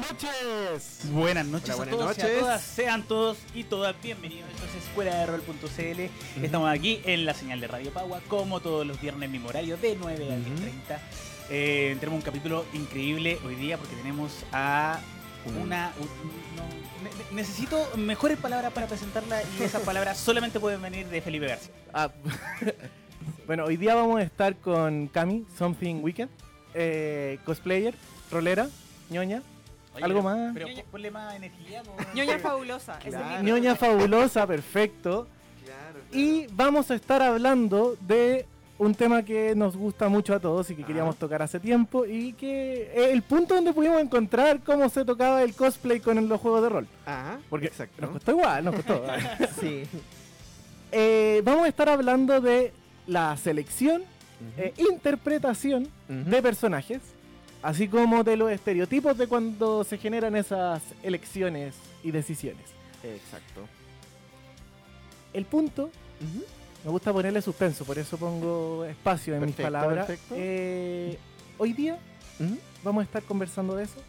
noches. Buenas noches Hola, a buenas todos y a noches. todas. Sean todos y todas bienvenidos. Esto es Escuela de Rol.cl. Estamos aquí en la señal de Radio Pagua, como todos los viernes, mismo horario, de 9 a 10.30. Eh, tenemos un capítulo increíble hoy día porque tenemos a una... un- no, ne- necesito mejores palabras para presentarla y esas palabras solamente pueden venir de Felipe García. Ah, bueno, hoy día vamos a estar con Cami, Something Weekend, eh, cosplayer, rolera, ñoña, Oye, ¿Algo pero- más? Pero ponle más energía. Ñoña fabulosa. Claro. ñoña fabulosa, perfecto. Y vamos a estar hablando de un tema que nos gusta mucho a todos y que queríamos tocar hace tiempo y que es el punto donde pudimos encontrar cómo se tocaba el cosplay con los juegos de rol. Ah, Porque exacto. nos costó igual, nos costó. sí. Eh, vamos a estar hablando de la selección, eh, interpretación de personajes, así como de los estereotipos de cuando se generan esas elecciones y decisiones. Exacto. El punto, me gusta ponerle suspenso, por eso pongo espacio en mis palabras. perfecto. Eh, hoy día vamos a estar conversando de eso.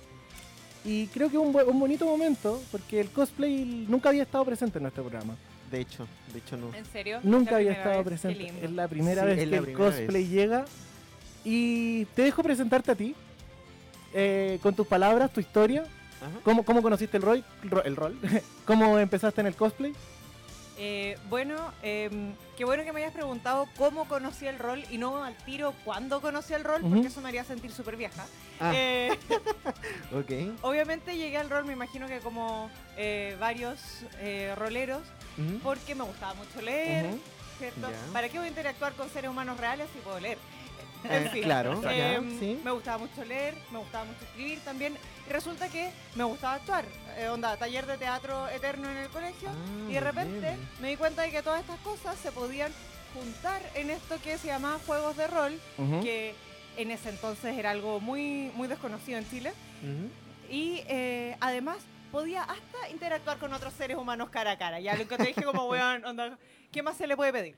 Y creo que es un, un bonito momento, porque el cosplay nunca había estado presente en nuestro programa. De hecho, de hecho no. ¿En serio? Nunca había estado presente. Es la primera Sí, vez que el cosplay vez. llega. Y te dejo presentarte a ti, eh, con tus palabras, tu historia. ¿Cómo, cómo conociste el rol? ro- el rol? ¿Cómo empezaste en el cosplay? Eh, bueno, em, qué bueno que me hayas preguntado cómo conocí el rol y no al tiro cuándo conocí el rol, porque eso me haría sentir súper vieja. Ah. Eh, Ok. obviamente llegué al rol, me imagino que como eh, varios eh, roleros, porque me gustaba mucho leer, Ujú. ¿cierto? ¿Para qué voy a interactuar con seres humanos reales si puedo leer? Eh, En fin, claro, ya, em, sí. Me gustaba mucho leer, me gustaba mucho escribir también. Y resulta que me gustaba actuar. Eh, onda, taller de teatro eterno en el colegio. Ah, y de repente bien. me di cuenta de que todas estas cosas se podían juntar en esto que se llamaba juegos de rol, que en ese entonces era algo muy, muy desconocido en Chile. Y eh, además podía hasta interactuar con otros seres humanos cara a cara. Ya lo que te dije como, weón, onda, ¿qué más se le puede pedir?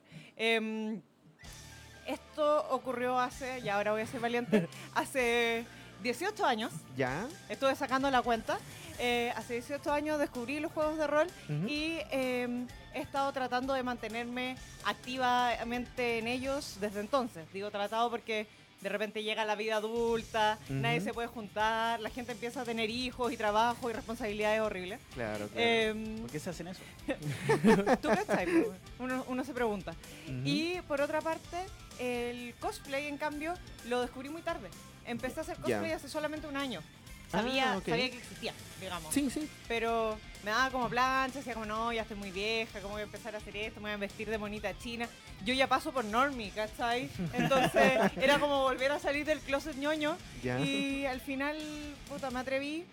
Esto ocurrió hace, y ahora voy a ser valiente, hace 18 años, Ya. estuve sacando la cuenta, eh, hace 18 años descubrí los juegos de rol y em, he estado tratando de mantenerme activamente en ellos desde entonces. Digo tratado porque de repente llega la vida adulta, nadie se puede juntar, la gente empieza a tener hijos y trabajo y responsabilidades horribles. Claro, claro. Em, ¿Por qué se hacen eso? ¿Tú po? uno, uno se pregunta. Y por otra parte, el cosplay, en cambio, lo descubrí muy tarde. Empecé a hacer cosplay hace solamente un año. Sabía, Ah, ok. sabía que existía, digamos. Sí, sí. Pero me daba como plancha, decía como, no, ya estoy muy vieja, ¿cómo voy a empezar a hacer esto? Me voy a vestir de monita china. Yo ya paso por normie, ¿cachai? Entonces era como volver a salir del closet ñoño. Y al final, puta, me atreví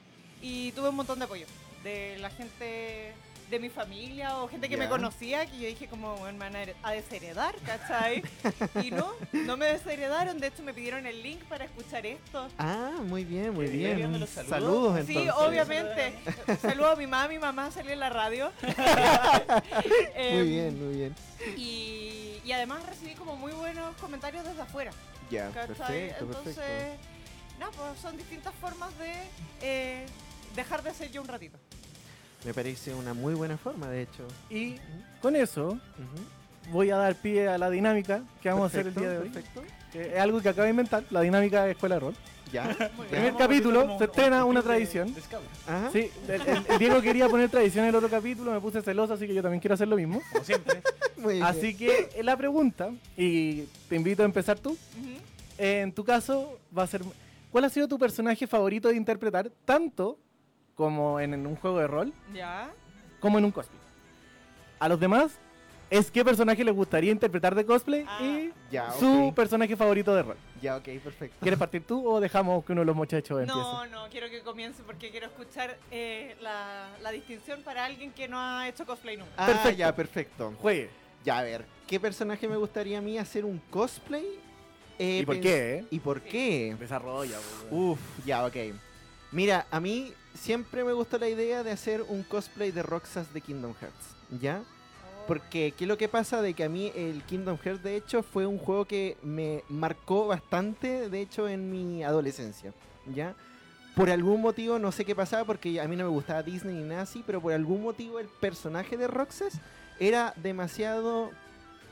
y tuve un montón de apoyo de la gente de mi familia o gente que me conocía que yo dije como, bueno, me van a her- a desheredar, ¿cachai? y no, no me desheredaron, de hecho me pidieron el link para escuchar esto. Ah, muy bien, muy bien, los saludos. Saludos, Sí, entonces. obviamente. Saludo a mi mamá, mi mamá salió en la radio. Em, Muy bien, muy bien. Y, y además recibí como muy buenos comentarios desde afuera. Ya, perfecto, Entonces, perfecto. no, pues son distintas formas de eh, dejar de ser yo un ratito. Me parece una muy buena forma, de hecho. Y con eso voy a dar pie a la dinámica que vamos a hacer el día de hoy. Perfecto. que es algo que acabo de inventar, la dinámica de Escuela de Rol. Ya. Muy Primer capítulo, se estrena una tradición. Ajá. Sí, el, el- el Diego quería poner tradición en el otro capítulo, me puse celoso, así que yo también quiero hacer lo mismo. Como siempre. Muy bien. Así que eh, la pregunta, y te invito a empezar tú, Ujú. en tu caso va a ser, ¿cuál ha sido tu personaje favorito de interpretar, tanto como en, en un juego de rol, Ya. como en un cosplay? A los demás, es qué personaje les gustaría interpretar de cosplay Ah. y Ya, su personaje favorito de rol. Ya, ok, perfecto. ¿Quieres partir tú o dejamos que uno de los muchachos empiece? No, no, quiero que comience porque quiero escuchar eh, la, la distinción para alguien que no ha hecho cosplay nunca. Ah, Perfecto. ya, perfecto. Juegue. Ya, a ver, ¿qué personaje me gustaría a mí hacer un cosplay? Eh, ¿Y por qué? eh? ¿Y por qué? Desarrolla. Uf, ya, ok. Mira, a mí siempre me gustó la idea de hacer un cosplay de Roxas de Kingdom Hearts, ¿ya? Porque, ¿qué es lo que pasa? De que a mí el Kingdom Hearts, de hecho, fue un juego que me marcó bastante, de hecho, en mi adolescencia, ¿ya? por algún motivo, no sé qué pasaba, porque a mí no me gustaba Disney ni nada así, pero por algún motivo el personaje de Roxas era demasiado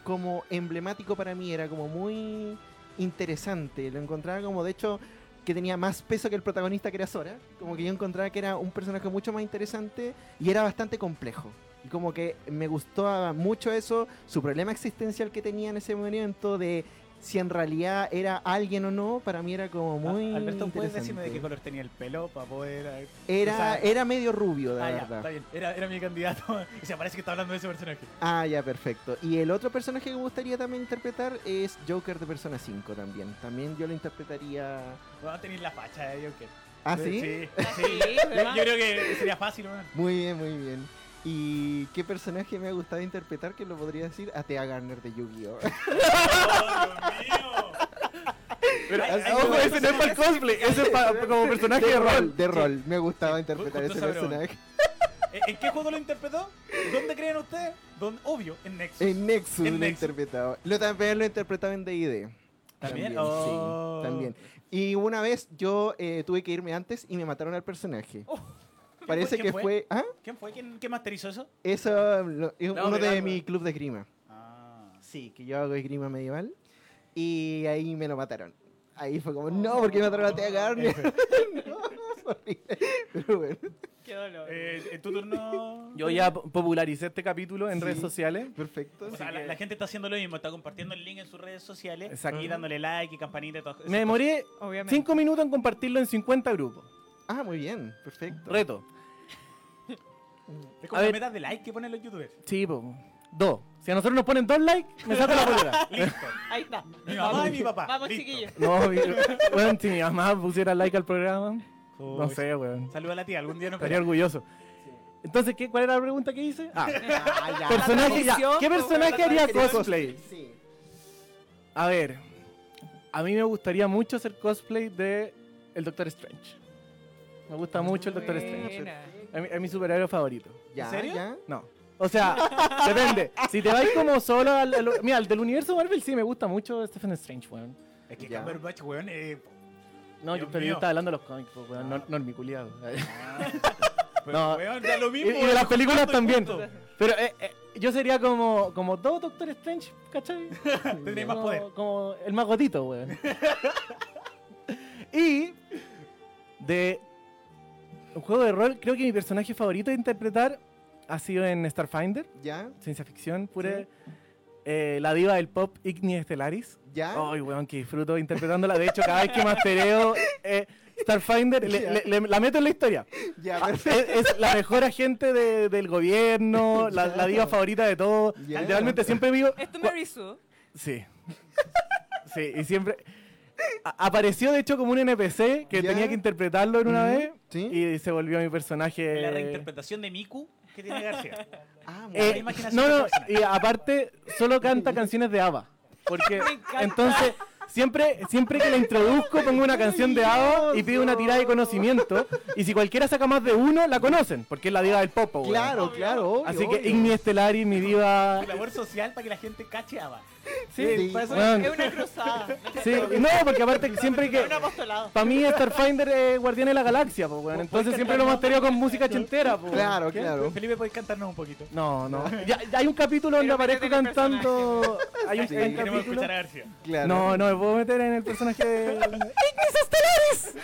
como emblemático para mí, era como muy interesante, lo encontraba como de hecho que tenía más peso que el protagonista que era Sora, como que yo encontraba que era un personaje mucho más interesante y era bastante complejo. Y como que me gustó mucho eso, su problema existencial que tenía en ese momento de si en realidad era alguien o no, para mí era como muy. Ah, Alberto, ¿puedes decirme de qué color tenía el pelo para poder. eh, Era, o sea, era medio rubio, de ah, ya, verdad. está bien. Era, era mi candidato. Y se parece que está hablando de ese personaje. Ah, ya, perfecto. Y el otro personaje que me gustaría también interpretar es Joker de Persona 5 también. También yo lo interpretaría. Vamos a tener la facha de Joker. ¿Ah, sí? Sí, Sí, sí. Yo, creo que sería fácil, weón. Muy bien, muy bien. ¿Y qué personaje me ha gustado interpretar? Que lo podría decir a Thea Garner de Yu-Gi-Oh! ¡Oh, Dios mío! Pero, Ay, ay, ojo, no, ese no es para el cosplay, ese es pa- como personaje de rol. De rol. Me gustaba interpretar ese sabrón. personaje. ¿En qué juego lo interpretó? ¿Dónde creen ustedes? ¿Dónde? Obvio, en Nexus. En Nexus En lo Nexus. interpretado. Lo también lo he interpretado en D&D. ¿También? sí, Oh. también. Y una vez yo eh, tuve que irme antes y me mataron al personaje. Parece ¿Quién que fue? fue... ¿Ah? ¿Quién fue? ¿Quién, ¿Quién masterizó eso? Eso lo- es No, uno de medieval, mi club de esgrima. Ah. Sí, que yo hago esgrima medieval. Y ahí me lo mataron. Ahí fue como, no, porque me mataron a Thea Garner. no, horrible. Pero bueno, Qué dolor. Eh, en tu turno. Yo ya po- popularicé este capítulo en Sí. redes sociales. perfecto. O sea, la, la gente está haciendo lo mismo, está compartiendo el link en sus redes sociales Exacto. y dándole like y campanita y todo eso. Me demoré Obviamente. 5 minutos en compartirlo en 50 grupos. Ah, muy bien, perfecto. Reto. Es como A la ver. meta de like que ponen los youtubers. Sí, po. Dos. Si a nosotros nos ponen dos likes, me saco la polera. Listo. Ahí está. Mi mamá y mi papá. Vamos, Listo. chiquillos. No, mi- weón, si mi mamá pusiera like al programa, no Uy, sé, weón. Saluda a la tía, algún día nos Estaría orgulloso. Entonces, ¿qué, ¿cuál era la pregunta que hice? Ah, Ah, ya. personaje, ya. tradición, ¿Qué personaje haría cosplay? Sí. A ver, a mí me gustaría mucho hacer cosplay de el Doctor Strange. Me gusta mucho el Doctor Strange. Buena. Es mi, es mi superhéroe favorito. Ya, ¿En serio? ya. No. O sea, depende. Si te vais como solo al, al- Mira, el del universo Marvel sí me gusta mucho Stephen Strange, weón. Es que Ya. Cumberbatch, weón, eh, No, Dios yo, pero mío. yo estaba hablando de los cómics, pues, weón. No, no, mi culiado. pero, No. weón, da lo Y, mismo. y de las películas también. Pero eh, eh, yo sería como, como todo Doctor Strange, ¿cachai? Tendría más Como- poder. Como el más gotito, weón. y de un juego de rol, creo que mi personaje favorito de interpretar ha sido en Starfinder, Ya, ciencia ficción, pura. eh, la diva del pop Ignis Stellaris. ya. Ay, weón, que disfruto interpretándola. De hecho, cada vez que mastereo eh, Starfinder, le- le- le- la meto en la historia. Ya, Ah, es, es la mejor agente de- del gobierno, la, la diva favorita de todos. Ya. Literalmente siempre vivo. ¿Es tu cua- Mary Sue? Sí. Sí, y siempre. Apareció de hecho como un NPC que Ya. tenía que interpretarlo en una vez sí. y se volvió mi personaje. La reinterpretación de Miku que tiene García. Ah, muy Eh, no, no, y aparte solo canta canciones de ABBA. Porque entonces siempre, siempre que la introduzco pongo una canción de ABBA y pido una tirada de conocimiento. Y si cualquiera saca más de uno, la conocen, porque es la diva del pop. Claro, claro. obvio, Así que obvio. Igni Estellaris, mi diva. Su labor social para que la gente cacheaba. Sí, Sí, para eso- Bueno, weón. es una cruzada. Sí, no, porque aparte siempre que. Para mí Starfinder es Guardián de la Galaxia, pues, weón. Entonces siempre lo mastereo con música chentera, pues. Claro, ¿Qué? claro. Felipe, ¿podés cantarnos un poquito? No, no. Ya, ya hay un capítulo donde aparezco cantando. Hay un, Sí, hay un capítulo. escuchar a García. Claro. No, no me puedo meter en el personaje de. ¡Ignis Stellaris!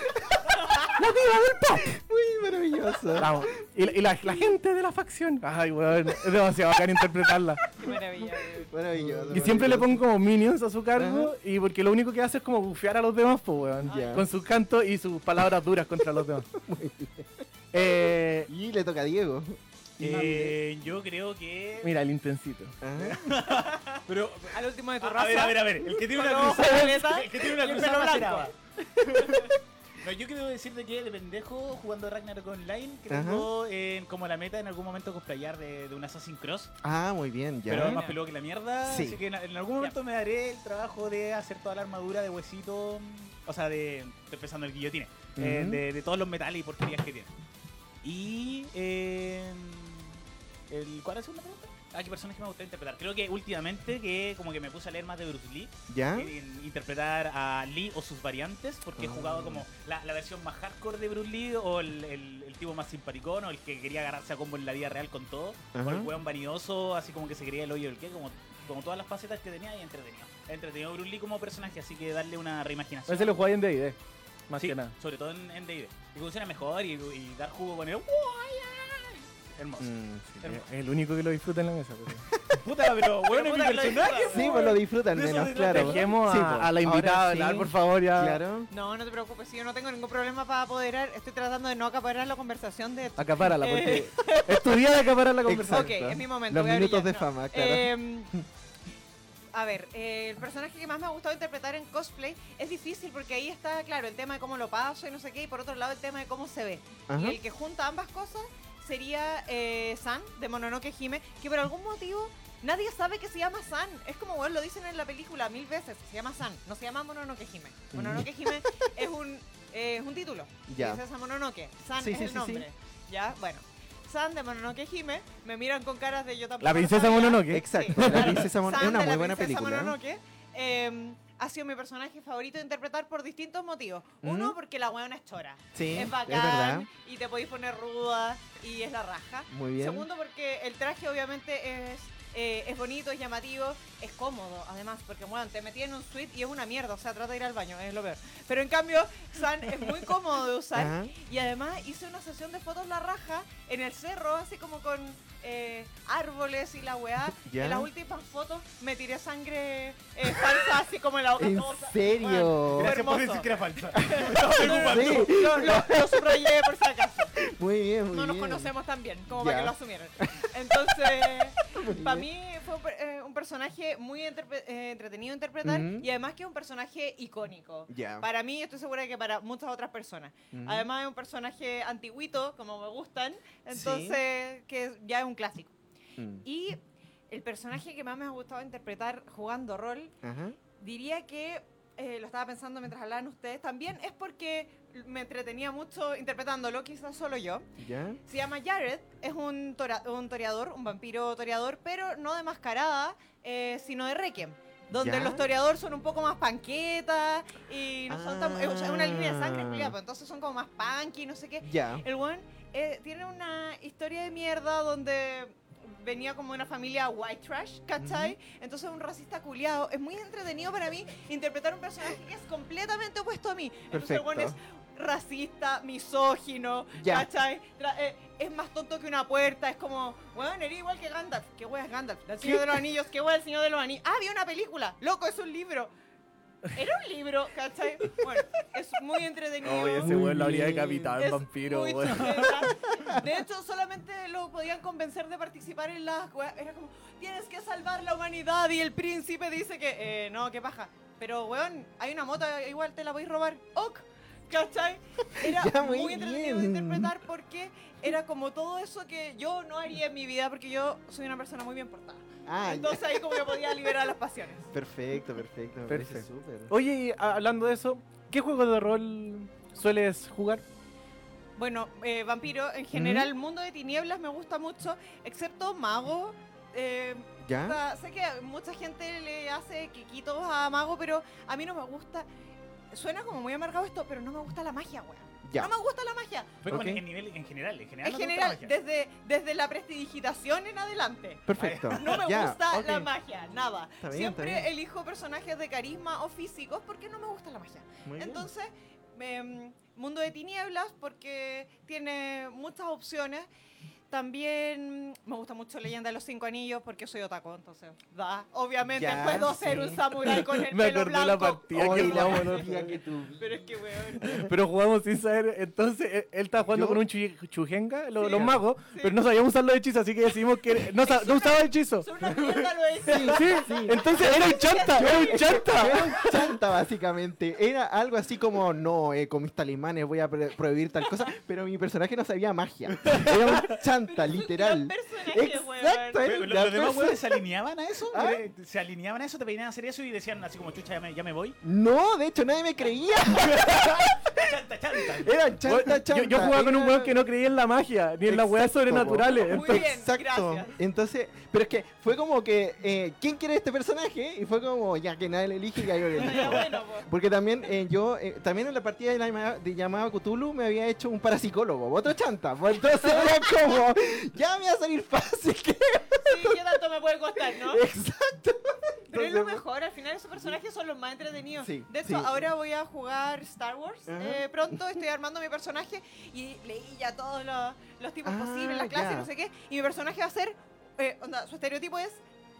¡La diva del pop! Muy maravilloso. Vamos. Y, la, y la- la gente de la facción. Ay, weón. Es demasiado bacán interpretarla. Qué maravilla. Maravilloso. Y siempre le maravilloso. pongo como minions a su cargo. Y porque lo único que hace es como bufear a los demás, pues, weón. Ya. Con sus cantos y sus palabras duras contra los demás. Eh, Y le toca a Diego. Eh, yo creo que. mira, el intensito. Ajá. Pero. Al último de tu A, raza. a ver, a ver, a ver. El que tiene una cruzada. El que tiene una cruzada. No, yo quiero decirte que de pendejo jugando Ragnarok Online, que tengo eh, como la meta en algún momento cosplayar de, de un Assassin's Cross, Ah, muy bien, ya. pero es más peludo que la mierda, Sí. así que en, en algún momento me daré el trabajo de hacer toda la armadura de huesito, o sea, de, estoy pensando el guillotine, eh, Ujú. de, de todos los metales y porquerías que tiene. Y... eh, el, ¿Cuál es segunda pregunta? ¿A qué personaje me gusta interpretar? Creo que últimamente que como que me puse a leer más de Bruce Lee, ¿Ya? en interpretar a Lee o sus variantes, porque he Ah. jugado como la, la versión más hardcore de Bruce Lee o el, el- el tipo más simpaticón o el que quería agarrarse a combo en la vida real con todo, o el weón vanidoso, así como que se creía el hoyo del que, como, como todas las facetas que tenía y entretenido. Entretenido Bruce Lee como personaje, así que darle una reimaginación. Ese lo jugáis en D&D, más Sí, que nada. sobre todo en, en D&D. Y funciona mejor y, y dar jugo con el... Hermoso. Mm, sí. Hermoso. Es el único que lo disfruta en la mesa. pues. Puta, pero bueno, es mi personaje. Sí, pues lo disfrutan menos, claro. Dejemos Sí, a, pues. a la invitada sí, hablar, por favor, ya. Claro. No, no te preocupes, si yo no tengo ningún problema para apoderar, estoy tratando de no acaparar la conversación de. Acapárala, porque Eh. es tu día de acaparar la conversación. Ok, Exacto. es mi momento. Los minutos de no. fama, claro. Em, a ver, eh, el personaje que más me ha gustado interpretar en cosplay es difícil porque ahí está, claro, el tema de cómo lo paso y no sé qué, y por otro lado el tema de cómo se ve. Ajá. Y el que junta ambas cosas sería eh, San, de Mononoke Hime, que por algún motivo nadie sabe que se llama San. Es como, bueno, lo dicen en la película mil veces, se llama San, no se llama Mononoke Hime. Mononoke Hime es un, eh, es un título. Ya. Princesa Mononoke. San Sí, es sí, el sí, nombre. Ya, bueno. San de Mononoke Hime me miran con caras de yo tampoco. La princesa. Mononoke. Exacto. La princesa Mon- San es una muy la buena princesa película. Mononoke, eh, ha sido mi personaje favorito de interpretar por distintos motivos. Uno, porque la weona es chora. Sí, es es bacán verdad. y te podéis poner ruda y es la raja. Muy bien. Segundo, porque el traje obviamente es, eh, es bonito, es llamativo, es cómodo, además, porque bueno, te metí en un suite y es una mierda, o sea, trata de ir al baño, es lo peor. Pero en cambio, San es muy cómodo de usar Ajá. y además hice una sesión de fotos la raja en el cerro, así como con eh, árboles y la weá. Ya. En las últimas fotos me tiré sangre eh, falsa, así como en la boca. ¿En serio? bueno, Gracias por decir que era falsa. Sí. Lo, lo- lo subrayé por si acaso. Muy bien, muy No nos bien. conocemos tan bien, como Ya. para que lo asumieran. Entonces, para mí fue un, eh, un personaje muy interpre- eh, entretenido de interpretar y además que es un personaje icónico. Ya. Para mí, estoy segura que para muchas otras personas. Además es un personaje antiguito, como me gustan, entonces que ya es un clásico. Mm. Y el personaje que más me ha gustado interpretar jugando rol, Ajá. diría que eh, lo estaba pensando mientras hablaban ustedes, también es porque me entretenía mucho interpretándolo, quizás solo yo. ¿Ya? Se llama Jared, es un, tora- un toreador, un vampiro toreador, pero no de mascarada, eh, sino de Requiem. Donde ¿Ya? los toreadores son un poco más panquetas y no son tan. Ah. Es una línea de sangre, culiao, pues entonces son como más punky, no sé qué. Ya. El one eh, tiene una historia de mierda donde venía como de una familia white trash, ¿cachai? Entonces un racista culiado. Es muy entretenido para mí interpretar un personaje que es completamente opuesto a mí. Entonces el one es Perfecto. racista, misógino, Ya. ¿cachai? Tra- eh, es más tonto que una puerta, es como, weón, eres igual que Gandalf. ¿Qué wea es Gandalf? El Señor de los Anillos, ¿qué wea el Señor de los Anillos? Ah, vi una película, loco, es un libro. Era un libro, ¿cachai? Bueno, es muy entretenido. Oye, ese Muy weón lo habría decapitado en vampiro, weón. De hecho, solamente lo podían convencer de participar en las weas. Era como, tienes que salvar la humanidad. Y el príncipe dice que, eh, no, qué paja. Pero, weón, hay una moto, igual te la voy a robar. Ok. ¿Cachai? Era Ya, muy muy, entretenido de interpretar porque era como todo eso que yo no haría en mi vida porque yo soy una persona muy bien portada. Ah, ya. Entonces ahí como que podía liberar las pasiones. Perfecto, perfecto. Me parece Perfecto. súper. Oye, y a- hablando de eso, ¿qué juego de rol sueles jugar? Bueno, eh, vampiro, en general, mundo de tinieblas me gusta mucho, excepto mago. eh, o ¿Ya? sea, sé que mucha gente le hace quiquitos a mago, pero a mí no me gusta. Suena como muy amargado esto, pero no me gusta la magia, weón. Ya. No me gusta la magia. Fue como Ok. en, nivel, en general, en general. En no te gusta general, la magia. desde, desde la prestidigitación en adelante. Perfecto. No me Ya, gusta la magia, nada. Bien, Siempre elijo personajes de carisma o físicos porque no me gusta la magia. Muy bien. Entonces, em, Mundo de Tinieblas porque tiene muchas opciones. También me gusta mucho Leyenda de los Cinco Anillos porque soy otaku, entonces da. Obviamente Ya, puedo ser un samurái con el Me pelo acordé la blanco. partida Oye, que la partida que tú. Pero es que, weón. Pero jugamos sin saber, entonces él, él estaba jugando Yo- con un chu- chujenga, lo- Sí. los magos, Sí. pero no sabíamos usar los hechizos, así que decidimos que no, no usaba hechizos. Son una mierda lo hice. Sí, Sí, sí. entonces era un chanta, era un chanta. Era un chanta, básicamente. Era algo así como, no, eh, con mis talismanes voy a prohibir tal cosa, pero mi personaje no sabía magia. Era un chanta. Literal. Exacto, Pero el ¿Los, los demás weones se alineaban a eso? ¿Ah? Eh, ¿Se alineaban a eso? ¿Te venían a hacer eso y decían así como, chucha, ya me, ya me voy? No, de hecho nadie me creía. Chanta, chanta. Eran chanta, Yo, chanta. yo jugaba con un weón que no creía en la magia, ni en las weas sobrenaturales. Muy entonces- bien, Exacto. gracias. Entonces, pero es que fue como que, eh, ¿quién quiere este personaje? Y fue como, ya que nadie le elige, ya yo le elijo. Bueno. Porque también eh, yo, eh, también en la partida de, la llamada- de llamada Cthulhu me había hecho un parapsicólogo, otro chanta. Pues entonces era como, ya me va a salir fácil. que- Sí, ¿qué tanto me puede costar, no? Exacto. Pero es lo mejor, al final esos personajes son los más entretenidos. Sí, de hecho, sí. ahora voy a jugar Star Wars. Eh, pronto estoy armando mi personaje y leí ya todos los, los tipos Ah, posibles, las clases, ya. no sé qué. Y mi personaje va a ser, eh, onda, su estereotipo es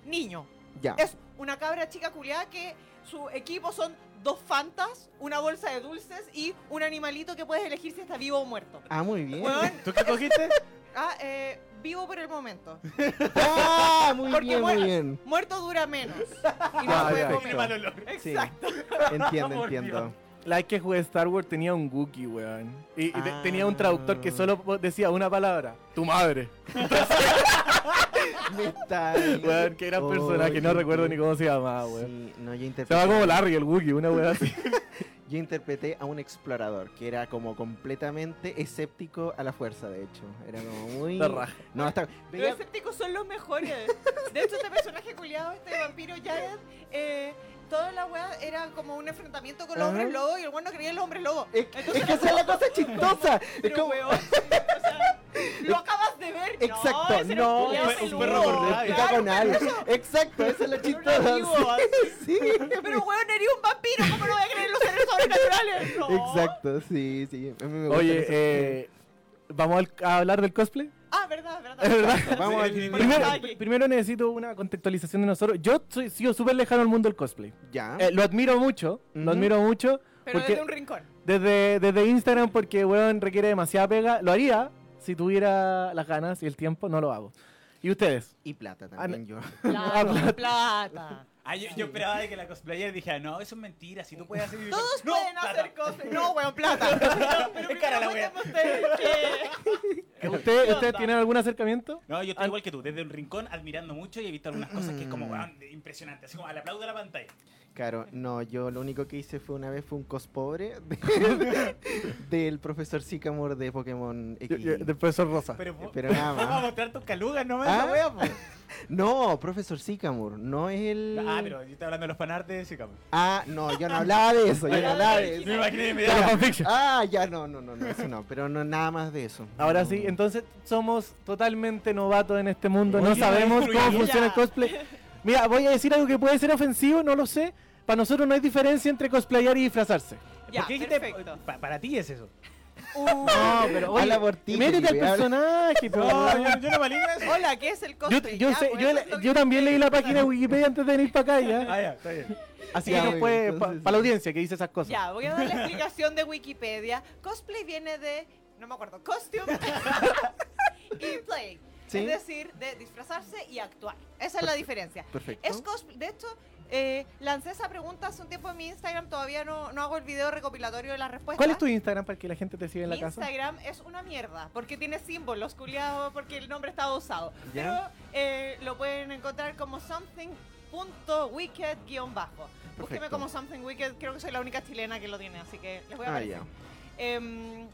niño. Ya. Es una cabra chica culiada que su equipo son dos fantas, una bolsa de dulces y un animalito que puedes elegir si está vivo o muerto. Ah, muy bien. ¿Tú qué cogiste? ah, eh, vivo por el momento. Ah, muy Porque bien, muy bien. Muerto dura menos. Y no se puede comer. mal olor. Sí. Exacto. Entiendo, Por entiendo. Dios. La vez que jugué Star Wars tenía un Wookiee, weón. Y, y te- Ah. tenía un traductor que solo po- decía una palabra. Tu madre. Me está- Weón, que gran Oh, personaje. No recuerdo ni cómo se llamaba, weón. Sí, no, yo Se interpreté, llama como Larry el Wookiee, una weón así. Yo interpreté a un explorador que era como completamente escéptico a la fuerza, de hecho. Era como muy... No, hasta... Los escépticos son los mejores. De hecho, este personaje culiado, este vampiro Jared, eh, toda la weá era como un enfrentamiento con los Ajá. hombres lobo y el bueno creía en los hombres lobo. Es, Entonces es que esa es la cosa chistosa. Es como... weón, o sea, lo acabas de ver. Exacto, ese era no, un un peludo. perro con rabia. Claro. Exacto, esa es la un chistosa. Sí, sí. Pero weón, eres un vampiro, ¿cómo no voy a creer en los seres sobrenaturales? No. Exacto, sí, sí. Oye, eh, ¿vamos al- a hablar del cosplay? Ah, verdad, verdad. Verdad. Vamos Sí, al-. Primero, primero necesito una contextualización de nosotros. Yo soy sigo súper lejano al mundo del cosplay. Ya. Eh, lo admiro mucho, lo admiro mucho. Pero porque desde un rincón. desde, desde Instagram, porque, weón, requiere demasiada pega. Lo haría si tuviera las ganas y el tiempo, no lo hago. ¿Y ustedes? Y plata también yo. Plata, plata. Ah, yo, yo esperaba de que la cosplayer dijera, no, eso es mentira, si tú puedes hacer... Todos no, pueden plata. hacer cosplay. No, weón, plata. Pero Es cara la primero wea. cuéntame ustedes que- ¿Ustedes, ¿Qué ¿Ustedes onda? tienen algún acercamiento? No, yo estoy igual que tú, desde un rincón admirando mucho y he visto algunas cosas que es como, weón, impresionante, así como al aplauso de la pantalla. Claro, no, yo lo único que hice fue una vez fue un cospobre de- del profesor Sycamore de Pokémon X. yo- del profesor Rosa. Pero, Pero nada vamos a más. mostrar tus calugas, no me Ah. wea. No, profesor Sycamore, no es el. Ah, pero yo estoy hablando de los fanarts de cabrón. Ah, no, yo no hablaba de eso, yo no hablaba de Me eso. imaginé De la inmediatamente. fanfiction. Ah, ya no, no, no, no, eso no, pero no nada más de eso. Ahora No. sí, entonces somos totalmente novatos en este mundo, no sabemos cómo funciona el cosplay. Mira, voy a decir algo que puede ser ofensivo, no lo sé. Para nosotros no hay diferencia entre cosplayar y disfrazarse. Ya, ¿Por qué dijiste- perfecto. pa- para ti es eso. Uh, No, pero Habla por ti, métete al Felipe, habla. personaje, No, yo, yo no eso. Hola, ¿qué es el Yo, cosplay? yo Ya, sé, pues, yo, eso es lo yo también leí la página de Wikipedia antes de venir para acá ya. Ah, ya, está bien. Así Ya, que muy puede, para entonces- la audiencia que dice esas cosas. Ya, voy a dar la explicación de Wikipedia. Cosplay viene de, no me acuerdo, costume y play. Sí. Es decir, de disfrazarse y actuar. Esa es la diferencia. Perfecto. Es cosplay. De hecho, eh, lancé esa pregunta hace un tiempo en mi Instagram. Todavía no, no hago el video recopilatorio de las respuestas. ¿Cuál es tu Instagram para que la gente te siga en la Mi casa? Instagram es una mierda porque tiene símbolos culiados porque el nombre estaba usado. Ya. Pero eh, lo pueden encontrar como something.wicked guion bajo. Búsqueme Perfecto. como something wicked, creo que soy la única chilena que lo tiene, así que les voy a Ah. Em,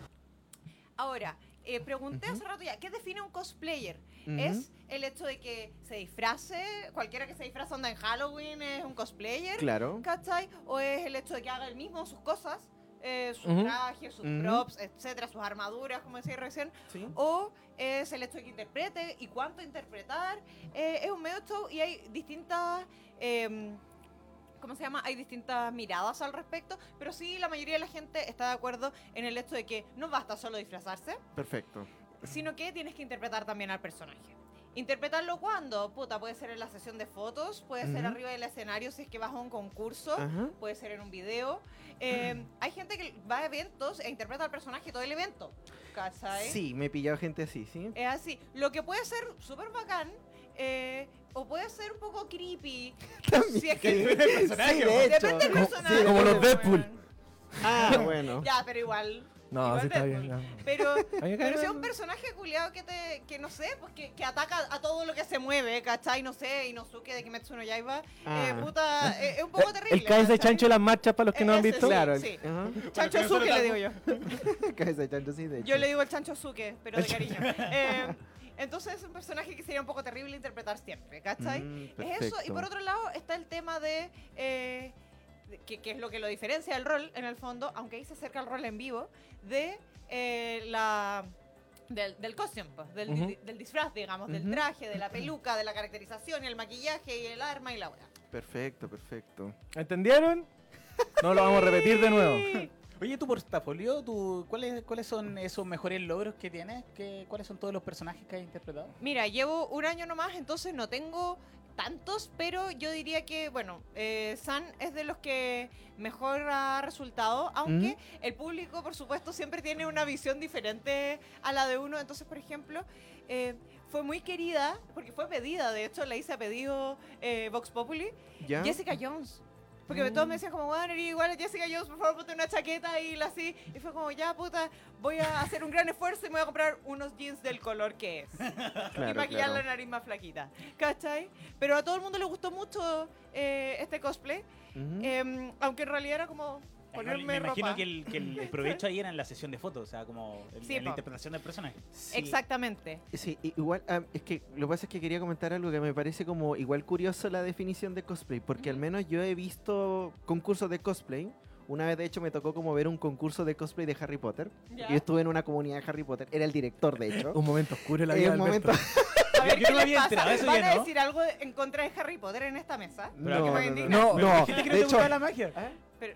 ahora, eh, pregunté hace rato ya, ¿qué define un cosplayer? ¿Es el hecho de que se disfrace? Cualquiera que se disfraza en Halloween es un cosplayer. Claro. ¿Cachai? ¿O es el hecho de que haga el mismo sus cosas? eh, sus trajes, sus props, etcétera, sus armaduras, como decía recién. Sí. O es el hecho de que interprete y cuánto interpretar. Eh, es un medio show y hay distintas. em, ¿Cómo se llama? Hay distintas miradas al respecto, pero sí la mayoría de la gente está de acuerdo en el hecho de que no basta solo disfrazarse, Perfecto. Sino que tienes que interpretar también al personaje. ¿Interpretarlo cuándo? Puta, puede ser en la sesión de fotos, puede ser Ujú. arriba del escenario si es que vas a un concurso, Ajá. puede ser en un video. Eh, hay gente que va a eventos e interpreta al personaje todo el evento. ¿Cachai? Sí, me he pillado gente así, ¿sí? Es así. Lo que puede ser súper bacán eh, o puede ser un poco creepy. si es que Depende del personaje, Sí, de hecho. Depende del Como- personaje. como los. Deadpool. Ah, bueno. Ya, pero igual. No, Igual sí está bien. no. Pero, pero si es un personaje culiado que te, que no sé, pues que, que ataca a todo lo que se mueve, ¿cachai? No sé, Inosuke de Kimetsu no Yaiba, Ah. eh, puta, eh, es un poco terrible. El cabeza de chancho en las marchas para los que no han visto. sí. Claro. sí. Chancho Bueno, Suke le digo yo. Cabeza de chancho, sí, de Yo hecho. le digo el Chancho Suke, pero de cariño. Eh, entonces es un personaje que sería un poco terrible interpretar siempre, ¿cachai? Mm, es eso. Y por otro lado está el tema de... que, que es lo que lo diferencia del rol, en el fondo, aunque ahí se acerca al rol en vivo, de eh, la... Del, del costume, pues, del, di- del disfraz, digamos, del traje, de la peluca, de la caracterización y el maquillaje y el arma y la weá. Perfecto, perfecto. ¿Entendieron? No lo vamos a repetir de nuevo. Oye, tu portafolio, tu, ¿cuáles, ¿cuáles son esos mejores logros que tienes? ¿Qué, ¿Cuáles son todos los personajes que has interpretado? Mira, llevo un año nomás, entonces no tengo tantos, pero yo diría que, bueno, eh, San es de los que mejor ha resultado, aunque el público, por supuesto, siempre tiene una visión diferente a la de uno. Entonces, por ejemplo, eh, fue muy querida, porque fue pedida, de hecho, la hice a pedido eh, Vox Populi, ¿Ya? Jessica Jones. Porque todos me decían como, bueno, igual a Jessica Jones, por favor, ponte una chaqueta y la así. Y fue como, ya, puta, voy a hacer un gran esfuerzo y me voy a comprar unos jeans del color que es y maquillar claro. la nariz más flaquita. ¿Cachai? Pero a todo el mundo le gustó mucho eh, este cosplay. Em, aunque en realidad era como Me ponerme imagino ropa. que el, que el- el provecho ahí era en la sesión de fotos, o sea, como en, Sí, en la interpretación del personaje. Sí. Exactamente. Sí, igual, ah, es que lo que pasa es que quería comentar algo que me parece como igual curioso la definición de cosplay, porque al Ujú. menos yo he visto concursos de cosplay. Una vez, de hecho, me tocó como ver un concurso de cosplay de Harry Potter. Ya. Yo estuve en una comunidad de Harry Potter, era el director, de hecho. Un momento oscuro en la Eh, vida de un momento. A ver, Yo ¿qué no me les había pasa? enterado, ¿Van a no. decir algo en contra de Harry Potter en esta mesa? No, me no, no, no, no de te hecho, gusta la magia. Pero,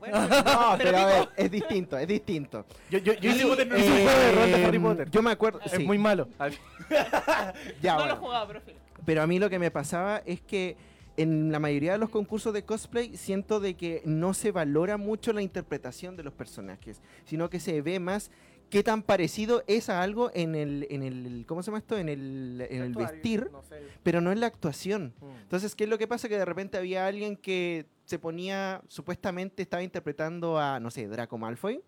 bueno, no, pero pero a ver, es distinto, es distinto. Yo, yo, yo hice, Harry Potter no hice un Eh, juego de rol de Harry Potter. Yo me acuerdo, es sí, muy malo. ya, no bueno. lo jugaba, profe. Pero a mí lo que me pasaba es que en la mayoría de los concursos de cosplay siento de que no se valora mucho la interpretación de los personajes, sino que se ve más qué tan parecido es a algo en el, en el ¿cómo se llama esto? En el, en el vestir, No sé. pero no en la actuación. Mm. Entonces, ¿qué es lo que pasa? Que de repente había alguien que se ponía, supuestamente estaba interpretando a, no sé, Draco Malfoy,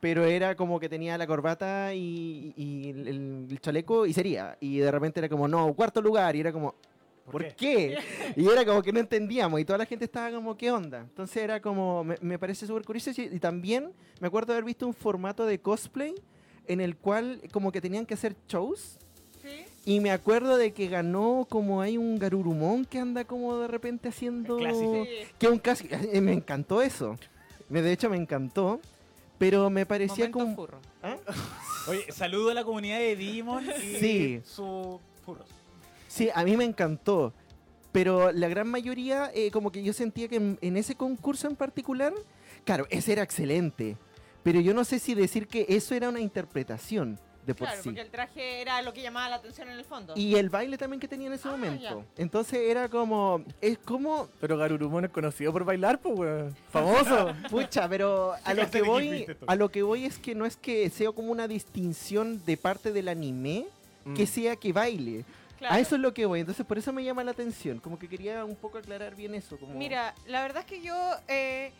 pero era como que tenía la corbata y, y el, el- el chaleco y sería. Y de repente era como, no, cuarto lugar. Y era como, ¿por, qué? Y era como que no entendíamos. Y toda la gente estaba como, ¿qué onda? Entonces era como, me, me parece súper curioso. Y, y también me acuerdo haber visto un formato de cosplay en el cual como que tenían que hacer shows. Sí. Y me acuerdo de que ganó como hay un garurumón que anda como de repente haciendo... Sí. Que un casi eh, Me encantó eso. Me, de hecho me encantó. Pero me parecía Momento como... furro. ¿Ah? Oye, saludo a la comunidad de Digimon y Sí. sus furros. Sí, a mí me encantó. Pero la gran mayoría, eh, como que yo sentía que en, en ese concurso en particular, claro, ese era excelente. Pero yo no sé si decir que eso era una interpretación de por Claro, sí. porque el traje era lo que llamaba la atención en el fondo. Y el baile también que tenía en ese Ah, momento. Entonces era como, es como, Pero Garurumon es conocido por bailar, pues, weón. Famoso. pucha, pero a lo que voy, a lo que voy es que no es que sea como una distinción de parte del anime que Mm. sea que baile. Claro. A eso es lo que voy. Entonces por eso me llama la atención. Como que quería un poco aclarar bien eso. Como... Mira, la verdad es que yo eh,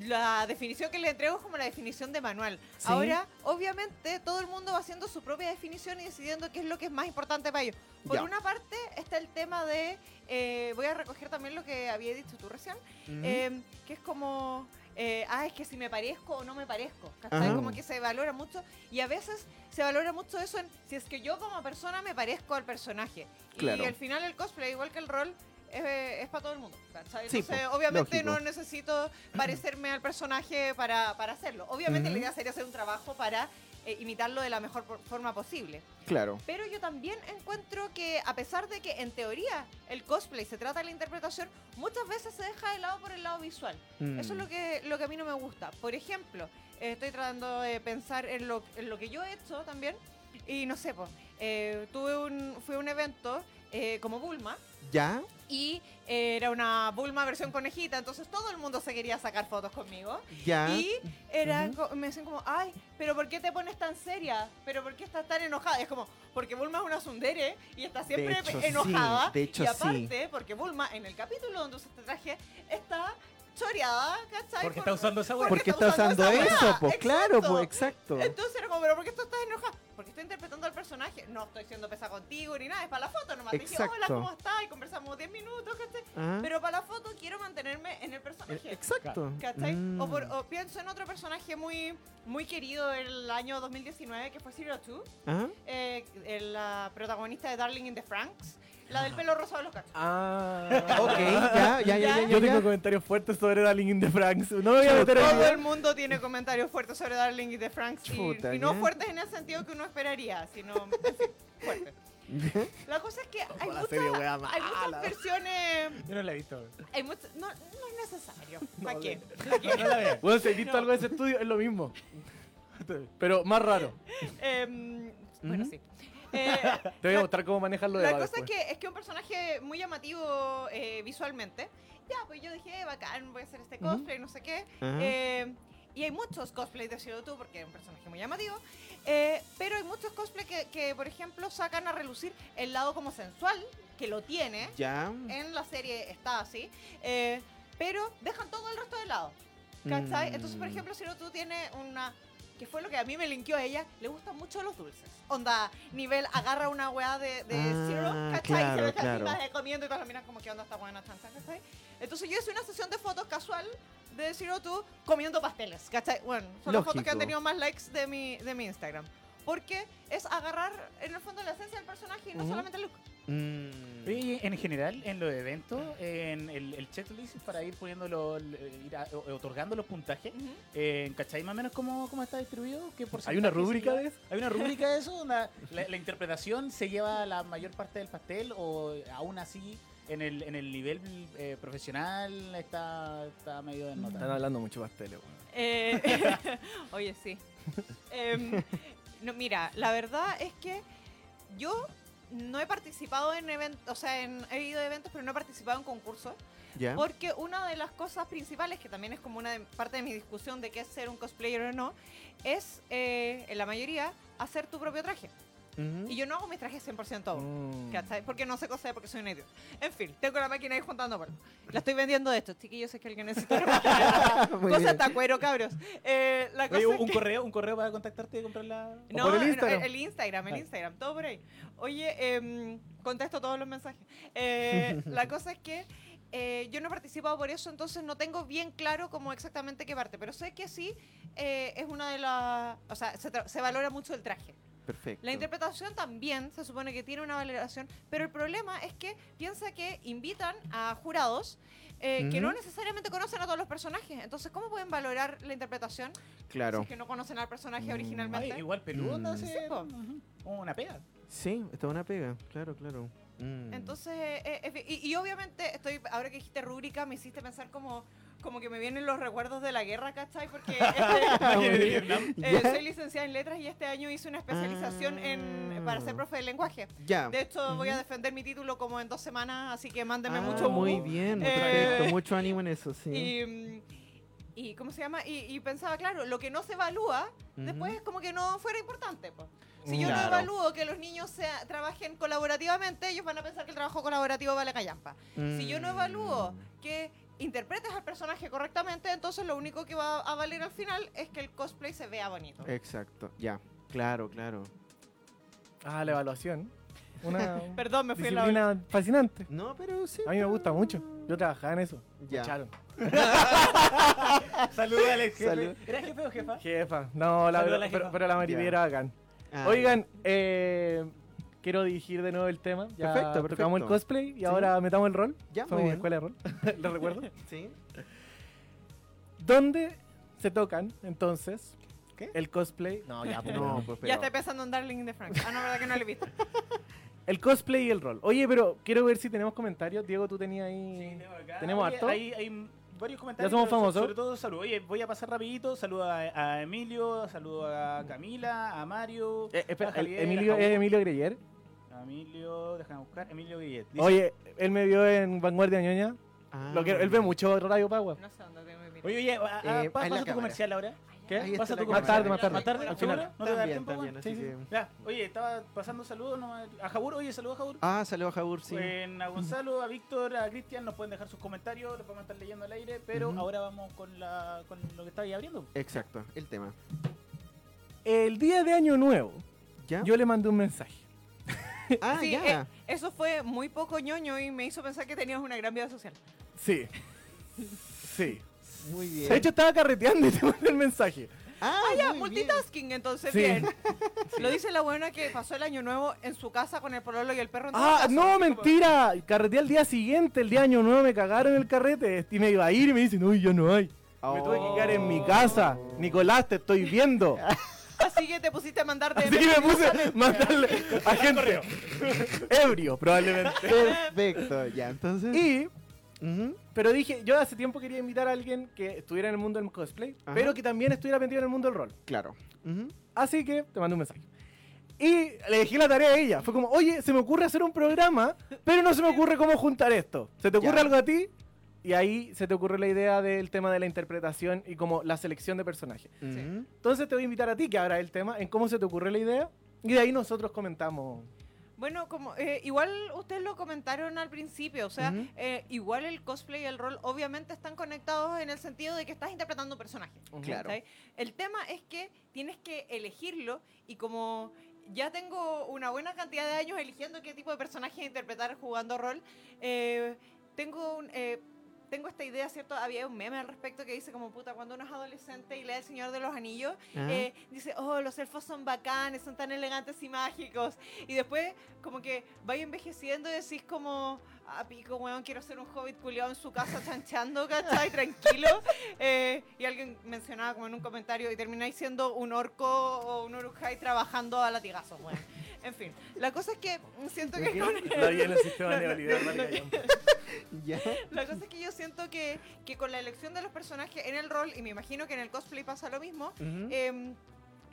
la definición que le entrego es como la definición de manual. Sí. Ahora, obviamente, todo el mundo va haciendo su propia definición y decidiendo qué es lo que es más importante para ellos. Por Ya. una parte está el tema de, eh, voy a recoger también lo que había dicho tú recién, eh, que es como, eh, ah, es que si me parezco o no me parezco. Como que se valora mucho y a veces se valora mucho eso en si es que yo como persona me parezco al personaje. Claro. Y al final el cosplay, igual que el rol, es, es para todo el mundo, ¿cachai? Sí, Entonces, po, obviamente lógico. no necesito parecerme al personaje para, para hacerlo. Obviamente la Ujú. idea sería hacer un trabajo para eh, imitarlo de la mejor forma posible. Claro. Pero yo también encuentro que, a pesar de que en teoría el cosplay se trata de la interpretación, muchas veces se deja de lado por el lado visual. Mm. Eso es lo que, lo que a mí no me gusta. Por ejemplo, eh, estoy tratando de pensar en lo, en lo que yo he hecho también. Y no sé, pues, eh, tuve un, fui a un evento eh, como Bulma ¿Ya? y era una Bulma versión conejita, entonces todo el mundo se quería sacar fotos conmigo. ¿Ya? Y era, Ujú. co- me decían como, ay, pero ¿por qué te pones tan seria? ¿Pero por qué estás tan enojada? Es como, porque Bulma es una sundere y está siempre hecho, enojada. sí, de hecho, y sí. aparte, porque Bulma en el capítulo donde usa este traje está choreada, ¿cachai? Porque Por- está usando esa weá. Porque está usando esa eso, pues claro, exacto. pues exacto. Entonces era como, pero ¿por qué tú estás enojada? Porque estoy interpretando al personaje. No estoy siendo pesa contigo ni nada, es para la foto nomás. Te Dije, hola, Exacto. ¿cómo estás? Y conversamos 10 minutos, ¿cachai? Ah, Pero para la foto quiero mantenerme en el eh, personaje. Exacto. ¿Cachai? Mm. O, por- o pienso en otro personaje muy, muy querido del año 2019 que fue Zero Two, Ah, eh, la protagonista de Darling in the Franks, la del pelo rosado de los cachos. Ah, ok, ya, ya, ya, ya. Yo ya. tengo comentarios fuertes sobre Darling in the Franks. No me voy a meter en Todo el mundo tiene comentarios fuertes sobre Darling in the Franks y- Chuta, y, no ya. fuertes en el sentido que uno esperaría, sino en fin, fuertes. La cosa es que hay, la muchas, serie wea hay muchas versiones. Yo no la he visto. Hay muchas- no, no es necesario. ¿Para No, qué? No la veo. Bueno, si has visto algo de ese estudio, es lo mismo. Pero más raro. Em, bueno, sí. Eh, Te voy a mostrar cómo manejarlo de La cosa es que es que un personaje muy llamativo eh, visualmente. Ya, pues yo dije, "Eh, bacán, voy a hacer este cosplay, no sé qué. Ajá. Eh, y hay muchos cosplays de Zero Two porque es un personaje muy llamativo. eh, pero hay muchos cosplays que, que, por ejemplo, sacan a relucir el lado como sensual, que lo tiene. Ya. En la serie está así. eh, pero dejan todo el resto de lado. ¿Cachai? Mm. Entonces, por ejemplo, Zero Two tiene una. Que fue lo que a mí me linkeó a ella. Le gustan mucho los dulces. Onda, nivel, agarra una weá de, de Ah, Zero, ¿cachai? y claro, se ve así, claro. de comiendo y todas las miran como que onda esta buena chanza, ¿cachai? Entonces yo hice una sesión de fotos casual de Zero Two comiendo pasteles, ¿cachai? Bueno, son las fotos que han Lógico. tenido más likes de mi, de mi Instagram. Porque es agarrar, en el fondo, la esencia del personaje y no Ujú. solamente el look. Mm. En general, en los eventos, en el, el checklist para ir poniendo ir a- o- otorgando los puntajes, Ujú. eh, ¿cachai más o menos cómo, cómo está distribuido? ¿Qué ¿Hay una rúbrica de eso? ¿Hay una rúbrica de eso? Una- la, la interpretación se lleva la mayor parte del pastel o aún así en el, en el nivel eh, profesional está, está medio Están desnotado? hablando mucho pasteles, weón. Eh, oye, sí. Em, no, mira, la verdad es que yo no he participado en eventos, o sea, en- he ido a eventos, pero no he participado en concursos, porque una de las cosas principales, que también es como una de- parte de mi discusión de qué es ser un cosplayer o no, es, eh, en la mayoría, hacer tu propio traje. Y yo no hago mis trajes 100% aún. Mm. ¿Cachai? Porque no sé coser, porque soy un idiota. En fin, tengo la máquina ahí juntando. La estoy vendiendo de esto, chiquillos, sé que alguien necesita Cosa bien. hasta cuero, cabros. Eh, la cosa Oye, es un, que- correo, un correo para contactarte y comprar la... O No, por el no, Instagram. el Instagram, el Ah. Instagram, todo por ahí. Oye, em, contesto todos los mensajes. Eh, la cosa es que eh, yo no he participado por eso, entonces no tengo bien claro cómo exactamente qué parte, pero sé que sí eh, es una de las... O sea, se, se valora mucho el traje. Perfecto. La interpretación también se supone que tiene una valoración, pero el problema es que piensa que invitan a jurados eh, que no necesariamente conocen a todos los personajes. Entonces, ¿cómo pueden valorar la interpretación Claro. si es que no conocen al personaje Mm. originalmente? Ay, igual peludo Mm. Sí, ujú, una pega. Sí, está una pega. Claro, claro. Mm. Entonces, eh, eh, y, y obviamente, estoy ahora que dijiste rúbrica, me hiciste pensar como, como que me vienen los recuerdos de la guerra, ¿cachai? Porque eh, soy licenciada en letras y este año hice una especialización en, para ser Ah. profe de lenguaje. Ya. De hecho, voy a defender mi título como en dos semanas, así que mándenme Ah, mucho Muy humo. bien, Eh. Mucho ánimo en eso, sí. Y, mm, y, ¿cómo se llama? Y, y pensaba, claro, lo que no se evalúa, después Ujú. es como que no fuera importante. po. Si yo Claro. no evalúo que los niños sea- trabajen colaborativamente, ellos van a pensar que el trabajo colaborativo vale callampa. Si yo no evalúo Mm. que interpretes al personaje correctamente, entonces lo único que va a valer al final es que el cosplay se vea bonito. Exacto, ya. Claro, claro. Ah, la evaluación. Una Perdón, me fui en la fascinante. No, pero sí. A mí me gusta mucho. Yo trabajaba en eso. Me Ya. echaron. Saludos, Alex. jefe. Salud. ¿Eras jefe o jefa? Jefa. No, la Saluda la pero, jefa. pero la maripiera Ya. era bacán. Ah, Oigan, eh, quiero dirigir de nuevo el tema. Ya Perfecto, tocamos el perfecto. cosplay y Sí. ahora metamos el rol. Ya, muy Somos bien. escuela de rol. ¿Lo recuerdo? Sí. ¿Dónde se tocan entonces ¿Qué? el cosplay? No, ya, pues, No, pues Ya pero- estoy pensando en Darling in the Franks. Ah, no, verdad que no lo he visto. El cosplay y el rol. Oye, pero quiero ver si tenemos comentarios. Diego, tú tenías ahí. ¿Tenemos Oye, harto? Hay, hay varios comentarios. somos pero so- famosos. Sobre todo, saludos. Oye, voy a pasar rapidito. Saludos a, a Emilio, saludos a Camila, a Mario. Eh, espera, a Javier, el- Emilio, a es Emilio Greyer. Emilio, déjame buscar. Emilio Guillet. Dice, Oye, él me vio en Vanguardia Ñoña. Ah. Lo que, él ve mucho Radio Power. No sé dónde tengo que mirar. Oye, oye, a- a- Eh, ahí pasa la tu cámara. comercial ahora. ¿Qué? Ahí está Pasa la tu cámara. Más tarde, más tarde. ¿Más tarde? Al final. ¿No te da También, tiempo, también, weón? así Sí, sí. que- Ya, oye, estaba pasando saludos ¿no? a Jabur. Oye, saludos a Jabur. Ah, salió a Jabur, sí. En a Gonzalo, a Víctor, a Cristian nos pueden dejar sus comentarios, los vamos a estar leyendo al aire, pero Ujú. ahora vamos con, la, con lo que estaba ahí abriendo. Exacto, el tema. El día de Año Nuevo, ¿Ya? yo le mandé un mensaje. ah, Sí, ya. eh, eso fue muy poco ñoño y me hizo pensar que tenías una gran vida social. Sí. Sí. Muy bien. De hecho, estaba carreteando y te mandé el mensaje. ah, Ya, muy bien. multitasking, entonces Sí. bien. Lo dice la buena que pasó el año nuevo en su casa con el pololo y el perro. en Ah, caso. no, mentira. Carreteé al día siguiente, el día de Año Nuevo, me cagaron el carrete. Y me iba a ir y me dicen, uy, ya no hay. Me tuve que quedar en mi casa. Nicolás, te estoy viendo. Así que te pusiste a mandar de Así que me puse a mandarle a gente. Ebrio, probablemente. Perfecto, ya, entonces. Y, pero dije, yo hace tiempo quería invitar a alguien que estuviera en el mundo del cosplay, Ajá. pero que también estuviera metido en el mundo del rol. Claro. Así que te mandé un mensaje. Y le dejé la tarea a ella. Fue como, oye, se me ocurre hacer un programa, pero no se me ocurre cómo juntar esto. ¿Se te ocurre Ya. algo a ti? Y ahí se te ocurre la idea del tema de la interpretación y como la selección de personajes. Ujú. Entonces te voy a invitar a ti que abra el tema en cómo se te ocurre la idea. Y de ahí nosotros comentamos. Bueno, como eh, igual ustedes lo comentaron al principio, o sea, Ujú. eh, igual el cosplay y el rol obviamente están conectados en el sentido de que estás interpretando un personaje. Claro. ¿cachai? El tema es que tienes que elegirlo y como ya tengo una buena cantidad de años eligiendo qué tipo de personaje interpretar jugando rol, eh, tengo un... tengo esta idea, ¿cierto? Había un meme al respecto que dice como puta, cuando uno es adolescente y lee El Señor de los Anillos, Ajá. eh, dice, oh, los elfos son bacanes, son tan elegantes y mágicos. Y después, como que vaya envejeciendo y decís como, ah, pico, weón, quiero ser un hobbit culiado en su casa chanchando, ¿cachai? Tranquilo. Eh, y alguien mencionaba como en un comentario, y termináis siendo un orco o un urujai trabajando a latigazos, weón. En fin, la cosa es que siento que con el sistema neoliberal. marica, ya. Ya. la cosa es que yo siento que, que con la elección de los personajes en el rol, y me imagino que en el cosplay pasa lo mismo, eh,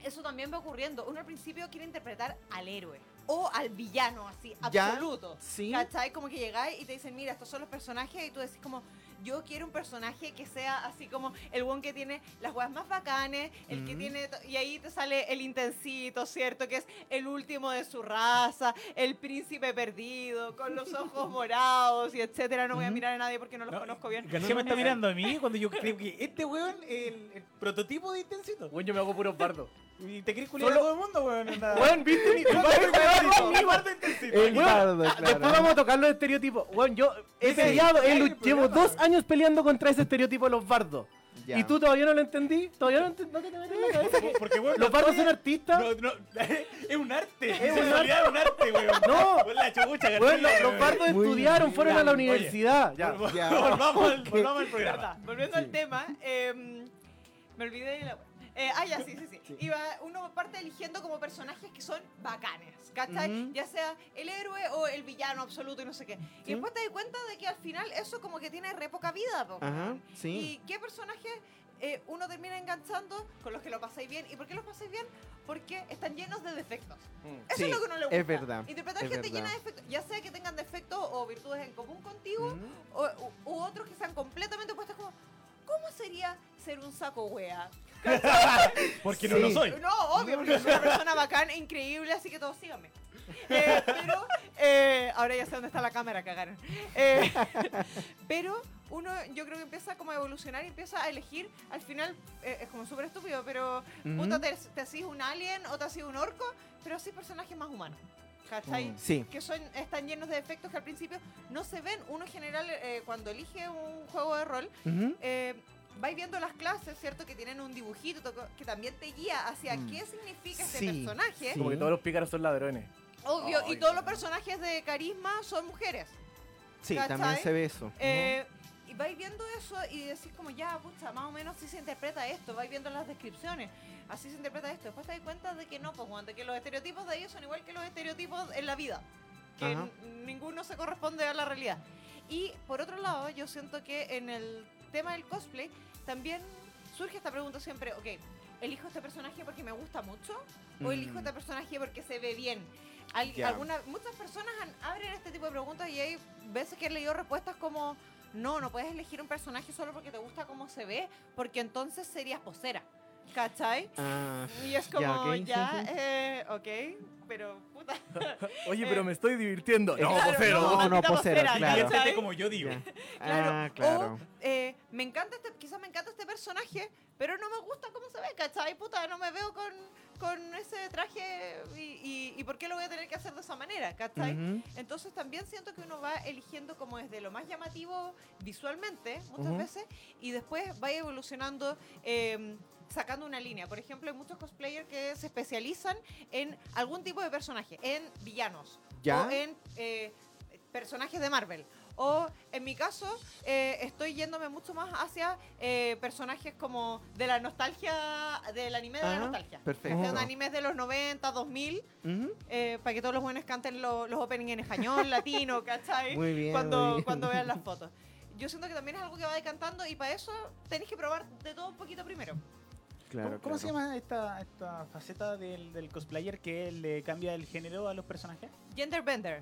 eso también va ocurriendo. Uno al principio quiere interpretar al héroe o al villano, así, Ya, absoluto. sí. ¿Cachai? Como que llegáis y te dicen, mira, estos son los personajes, y tú decís como, yo quiero un personaje que sea así como el one que tiene las weas más bacanes, el que Ujú. tiene, to- y ahí te sale el intensito, ¿cierto? Que es el último de su raza, el príncipe perdido, con los ojos morados y etcétera. No voy a mirar a nadie porque no los No, conozco bien. García me está mirando a mí cuando yo creo que este weón es el, el prototipo de intensito. Bueno, yo me hago puro pardo. Y te querés culiar a todo el mundo, weón. Weón, viste mi. Ah, claro. Después vamos a tocar los estereotipos. Weón, yo he peleado, llevo dos años peleando contra ese estereotipo de los bardos. Ya. ¿Y tú todavía no lo entendí? ¿Todavía no, ent- no te metes en la cabeza que Porque, weón, los bardos son artistas? No, no, es un arte. Es Es un un arte. un arte, weón. No. La chubucha, García, Weón, los, bardos Muy estudiaron, bien. fueron a la Oye, universidad. Ya. Vol- Ya. Volvamos, al, Ok. volvamos al programa. Volviendo al tema, em, me olvidé de la. Eh, ah, ya, sí, sí, sí. Sí. Iba, uno parte eligiendo como personajes que son bacanes, ¿cachai? Ujú. Ya sea el héroe o el villano absoluto y no sé qué. Y Sí. después te das cuenta de que al final eso como que tiene re poca vida, po, Ajá, sí. ¿Y qué personaje eh, uno termina enganchando con los que lo pasáis bien? ¿Y por qué los pasáis bien? Porque están llenos de defectos. Eso Sí, es lo que no le gusta. es verdad, Interpretar es gente verdad. llena de defectos, ya sea que tengan defectos o virtudes en común contigo, Ujú. o, u, u otros que sean completamente opuestos como ¿cómo sería ser un saco wea? Porque no lo soy. No, obvio, porque soy una persona bacán e increíble, así que todos síganme. Eh, pero eh, ahora ya sé dónde está la cámara, cagaron. Eh, pero uno yo creo que empieza como a evolucionar y empieza a elegir, al final eh, es como súper estúpido, pero Ujú. puta, te, te hacís un alien o te hacís un orco, pero así personajes más humanos. ¿Cachai? Mm. Sí. que son están llenos de defectos que al principio no se ven. Uno en general, eh, cuando elige un juego de rol, Ujú. eh, vais viendo las clases, ¿cierto? Que tienen un dibujito to- que también te guía hacia Mm. qué significa este Sí, personaje. sí. Como que todos los pícaros son ladrones. Obvio, y Ay, todos los personajes de carisma son mujeres. Sí, ¿cachai? también se ve eso. Eh, y vais viendo eso y decís como, ya, pucha, más o menos así se interpreta esto. Vais viendo las descripciones, así se interpreta esto. Después te das cuenta de que no, pues, bueno, de que los estereotipos de ellos son igual que los estereotipos en la vida. Que ninguno se corresponde a la realidad. Y por otro lado, yo siento que en el tema del cosplay también surge esta pregunta siempre, ok, ¿elijo este personaje porque me gusta mucho? ¿O elijo Mm. este personaje porque se ve bien? Al- Ya. alguna- muchas personas han- abren este tipo de preguntas y hay veces que he leído respuestas como, no, no puedes elegir un personaje solo porque te gusta cómo se ve, porque entonces serías posera. ¿Cachai? Ah, Y es como, Ya, ya, ok, sí, sí. eh, ok, pero puta. Oye, pero me estoy divirtiendo. No, Claro, posero. no, no, posero, posera, claro. Fíjate como yo digo. Claro. Ah, claro. O, eh, me encanta este, quizás me encanta este personaje, pero no me gusta cómo se ve, ¿cachai? Puta, no me veo con, con ese traje y, y, y por qué lo voy a tener que hacer de esa manera, ¿cachai? Ujú. Entonces también siento que uno va eligiendo como desde lo más llamativo visualmente, muchas Ujú. veces, y después va evolucionando eh, sacando una línea. Por ejemplo, hay muchos cosplayers que se especializan en algún tipo de personaje, en villanos, ¿Ya? o en eh, personajes de Marvel. O en mi caso, eh, estoy yéndome mucho más hacia eh, personajes como de la nostalgia, del anime de la Ah, nostalgia. perfecto. Son animes de los 90, 2000, Ujú. eh, para que todos los buenos canten lo- los openings en español, latino, ¿cachai? Muy bien, Cuando, muy bien. cuando vean las fotos. Yo siento que también es algo que va decantando y para eso tenéis que probar de todo un poquito primero. Claro, ¿Cómo, cómo se llama esta, esta faceta del, del cosplayer que le cambia el género a los personajes? Gender Bender.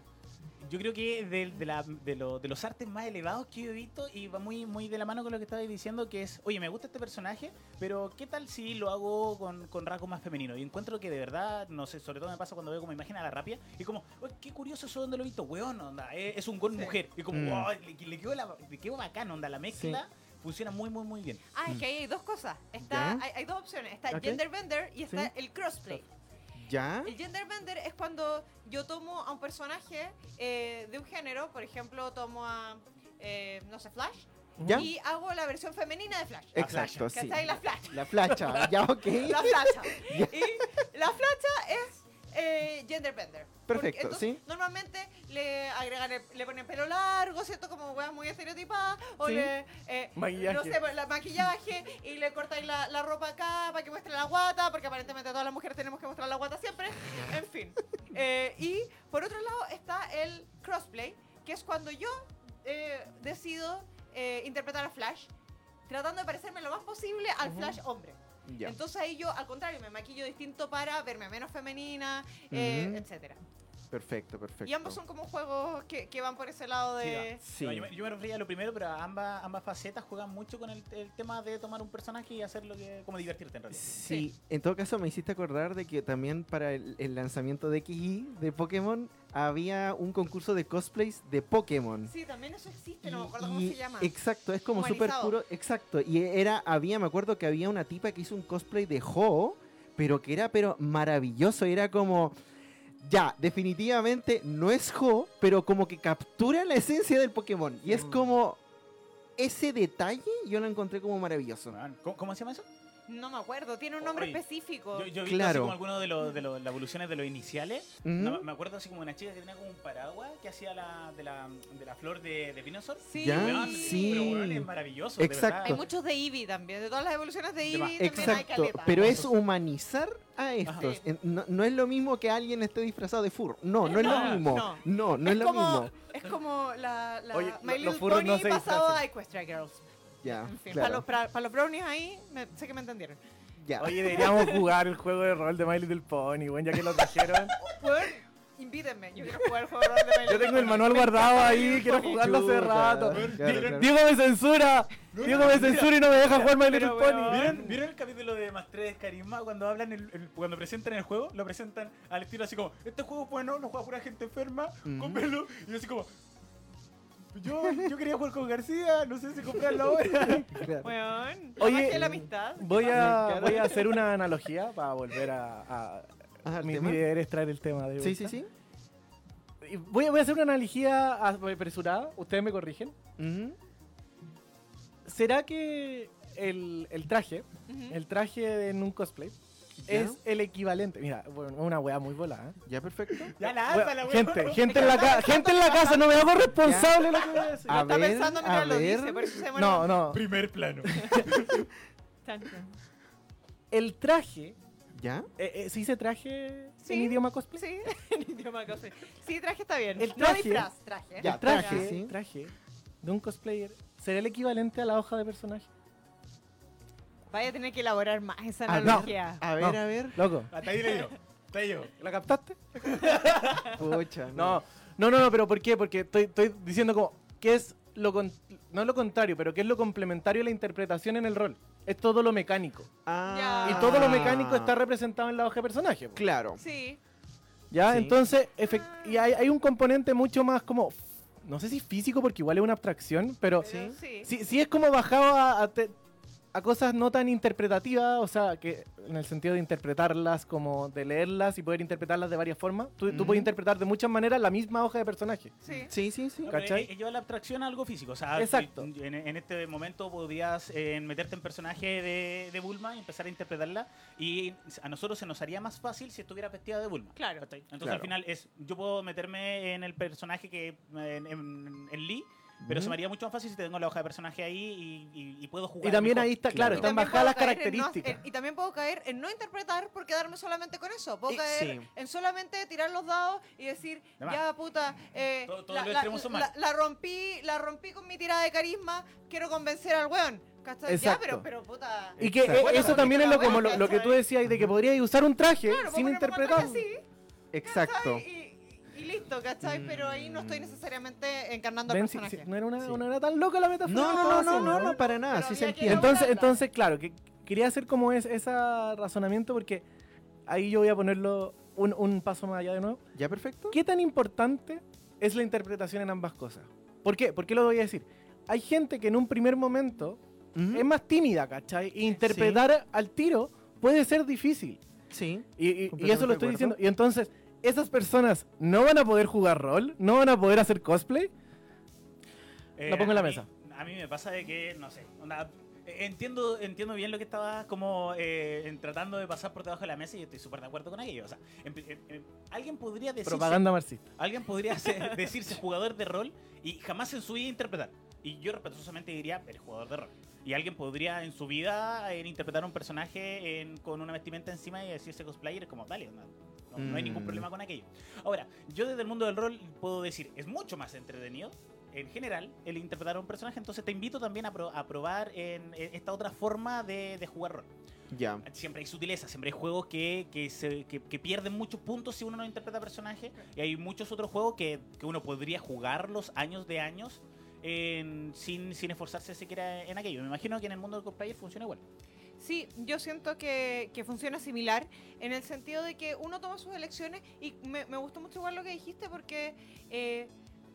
Yo creo que de, de, la- de lo- de los artes más elevados que yo he visto y va muy, muy de la mano con lo que estabais diciendo, que es, oye, me gusta este personaje, pero ¿qué tal si lo hago con, con rasgos más femeninos? Y encuentro que de verdad, no sé, sobre todo me pasa cuando veo como imagen a la rapia, y como, oye, qué curioso eso donde lo he visto, weón, onda, es, es un gol Sí. mujer, y como, Mm. wow, le, le quedó la- le quedó bacán, onda, la mezcla funciona muy, muy, muy bien. Ah, es que ahí hay dos cosas. Está, hay, hay dos opciones. Está Ok. Gender Bender y está Sí. el crossplay. ¿Ya? El gender bender es cuando yo tomo a un personaje eh, de un género, por ejemplo, tomo a, eh, no sé, Flash, ¿Ya? y hago la versión femenina de Flash. Exacto, sí. ¿Cachai? La Flash. La flacha, ya, ok. La flacha. y la flacha es eh, gender bender. Porque Perfecto, entonces, sí. Normalmente le agregan, el- le ponen pelo largo, ¿cierto? Como weas muy estereotipadas. O Sí. le. eh, Maquillaje. No sé, la maquillaje y le cortáis la, la ropa acá para que muestre la guata, porque aparentemente todas las mujeres tenemos que mostrar la guata siempre. En fin. Eh, y por otro lado está el crossplay, que es cuando yo eh, decido eh, interpretar a Flash, tratando de parecerme lo más posible al Ujú. Flash hombre. Ya. Entonces ahí yo, al contrario, me maquillo distinto para verme menos femenina, eh, Ujú. etcétera. Perfecto, perfecto. Y ambos son como juegos que, que van por ese lado de... Sí. No, yo, me, yo me refería a lo primero, pero ambas, ambas facetas juegan mucho con el, el tema de tomar un personaje y hacerlo que, como divertirte en realidad. Sí, en todo caso me hiciste acordar de que también para el, el lanzamiento de XY de Pokémon había un concurso de cosplays de Pokémon. Sí, también eso existe, no me Y- acuerdo cómo se llama. Exacto, es como súper puro. Exacto. Y era, había, me acuerdo que había una tipa que hizo un cosplay de Ho, pero que era pero maravilloso. Era como. Ya, definitivamente no es Ho, pero como que captura la esencia del Pokémon. Y es Mm. como. Ese detalle yo lo encontré como maravilloso. ¿Cómo, cómo se llama eso? No me acuerdo, tiene un nombre Oye, específico. Yo, yo visto Claro. así como algunos de, los de los- las evoluciones de los iniciales. Ujú. No, me acuerdo así como una chica que tenía como un paraguas que hacía la, de, la, de la flor de, de Venusaur. Sí, Ya, Weón, sí. Pero weón, es maravilloso. Exacto. De Hay muchos de Eevee también, de todas las evoluciones de Eevee también hay Exacto, caleta. pero es humanizar a estos. No, no es lo mismo que alguien esté disfrazado de fur. No, no es lo No, mismo. no. No, no, es, es lo como, mismo. Es como la, la Oye, My lo- Little los furros Pony no se pasado a Equestria Girls. Ya, En fin, para, claro. los, para, para los brownies ahí, me- sé que me entendieron. ya. Oye, deberíamos jugar el juego de rol de My Little Pony, weón, ya que lo trajeron. Invítenme, yo quiero jugar el juego de rol de My Yo Little tengo el manual guardado ahí, quiero jugarlo hace rato. Diego me censura. Diego me censura y no me deja jugar My Little Pony. ¿Vieron, ¿Vieron el capítulo de Más 3 Carisma cuando hablan el, el- cuando presentan el juego? Lo presentan al estilo así como, este juego es bueno, lo juega pura gente enferma, Ujú. cómpralo. Y yo así como, yo, yo quería jugar con García, no sé si comprarlo ahora. Weón, la Oye, de la amistad. Voy a, voy a hacer una analogía para volver a... a- Ajá, ¿el mi, tema? mi deber es traer el tema de Sí, sí, vuelta. sí. Y Voy a, voy a hacer una analogía apresurada, ustedes me corrigen. Ujú. ¿Será que el, el traje, Ujú. el traje en un cosplay, Ya. es el equivalente? Mira, bueno, una wea muy volada. ¿eh? Ya, perfecto. Ya Wea, lánzala, weón. gente, gente en, la ca- gente en la casa, no me hago responsable de lo que voy a decir. A Está ver, pensando a lo ver. dice, por eso se. No, no. Primer plano. El traje, ¿Ya? eh, eh, ¿se dice traje Sí. en idioma cosplay? Sí, en idioma cosplay. Sí, traje está bien. El No traje- disfraz, traje. Ya, el traje, traje, sí. traje de un cosplayer sería el equivalente a la hoja de personaje. Vaya a tener que elaborar más esa Ah, no. analogía. A ver, No. a ver. Loco, Hasta ahí le yo. Hasta ahí yo. ¿la captaste? Pucha. No, no, no, no, pero ¿por qué? Porque estoy, estoy diciendo como, ¿qué es lo con- no lo contrario, pero qué es lo complementario a la interpretación en el rol. Es todo lo mecánico. Ah. Y todo lo mecánico está representado en la hoja de personaje. Claro. Sí. ¿Ya? Sí. Entonces, efect- y hay, hay un componente mucho más como, no sé si físico, porque igual es una abstracción, pero pero sí. sí, sí es como bajado a, a te- a cosas no tan interpretativas, o sea, que en el sentido de interpretarlas, como de leerlas y poder interpretarlas de varias formas. Tú, tú Ujú. puedes interpretar de muchas maneras la misma hoja de personaje. Sí. Sí, sí, sí. ¿Cachai? eh, eh, lleva la abstracción a algo físico. O sea, Exacto. tú- En, en este momento podrías eh, meterte en personaje de, de Bulma y empezar a interpretarla. Y a nosotros se nos haría más fácil si estuviera vestida de Bulma. Claro. ¿cachai? Entonces Claro. al final es yo puedo meterme en el personaje que en, en- en Lee. Pero se me haría mucho más fácil si tengo la hoja de personaje ahí y, y- y puedo jugar. Y también mejor. ahí está, claro, están también bajadas las en no- características. en- y también puedo caer en no interpretar por quedarme solamente con eso. Puedo caer sí. en solamente tirar los dados y decir, ya puta, eh, Todo- la, rompí, la rompí con mi tirada de carisma, quiero convencer al weón. ¿Cachai? Ya, Exacto. pero, pero puta. Y que Exacto. eh, Bueno, eso también es lo, como lo, lo que tú decías, de que podrías usar un traje Claro, sin ponerme un interpretar. traje así, Exacto. Listo, ¿cachai? Pero ahí no estoy necesariamente encarnando al personaje. si- no, era una, Sí. no era tan loca la metáfora. No, no, no, no, haciendo, no, no, para nada, sí se entiende. Entonces, entonces, claro, que quería hacer como es, ese razonamiento porque ahí yo voy a ponerlo un, un paso más allá de nuevo. ¿Ya perfecto? ¿Qué tan importante es la interpretación en ambas cosas? ¿Por qué? ¿Por qué lo voy a decir? Hay gente que en un primer momento Ujú. es más tímida, ¿cachai? E interpretar al tiro puede ser difícil. Sí. Y, y- y eso lo estoy diciendo. Y entonces, ¿esas personas no van a poder jugar rol? ¿No van a poder hacer cosplay? Eh, La pongo en la mí- mesa. A mí me pasa de que, no sé, eh, entiendo, entiendo bien lo que estaba como eh, en tratando de pasar por debajo de la mesa y estoy súper de acuerdo con aquello. O sea, en- en- en- alguien podría decirse, Propaganda marxista. alguien podría ser- decirse jugador de rol y jamás en su vida interpretar. Y yo respetuosamente diría, eres jugador de rol. Y alguien podría en su vida eh, interpretar un personaje en- con una vestimenta encima y decirse cosplayer como, dale, onda, no, no hay ningún Mm. problema con aquello. Ahora, yo desde el mundo del rol puedo decir, es mucho más entretenido en general el interpretar a un personaje, entonces te invito también a, pro- a probar en, en esta otra forma de, de jugar rol. Ya. Siempre hay sutileza, siempre hay juegos que, que, se- que- que pierden muchos puntos si uno no interpreta personaje, y hay muchos otros juegos que, que uno podría jugarlos años de años en- sin, sin esforzarse siquiera en aquello. Me imagino que en el mundo del cosplayer funciona igual. Sí, yo siento que, que funciona similar en el sentido de que uno toma sus elecciones y me, me gustó mucho igual lo que dijiste porque eh,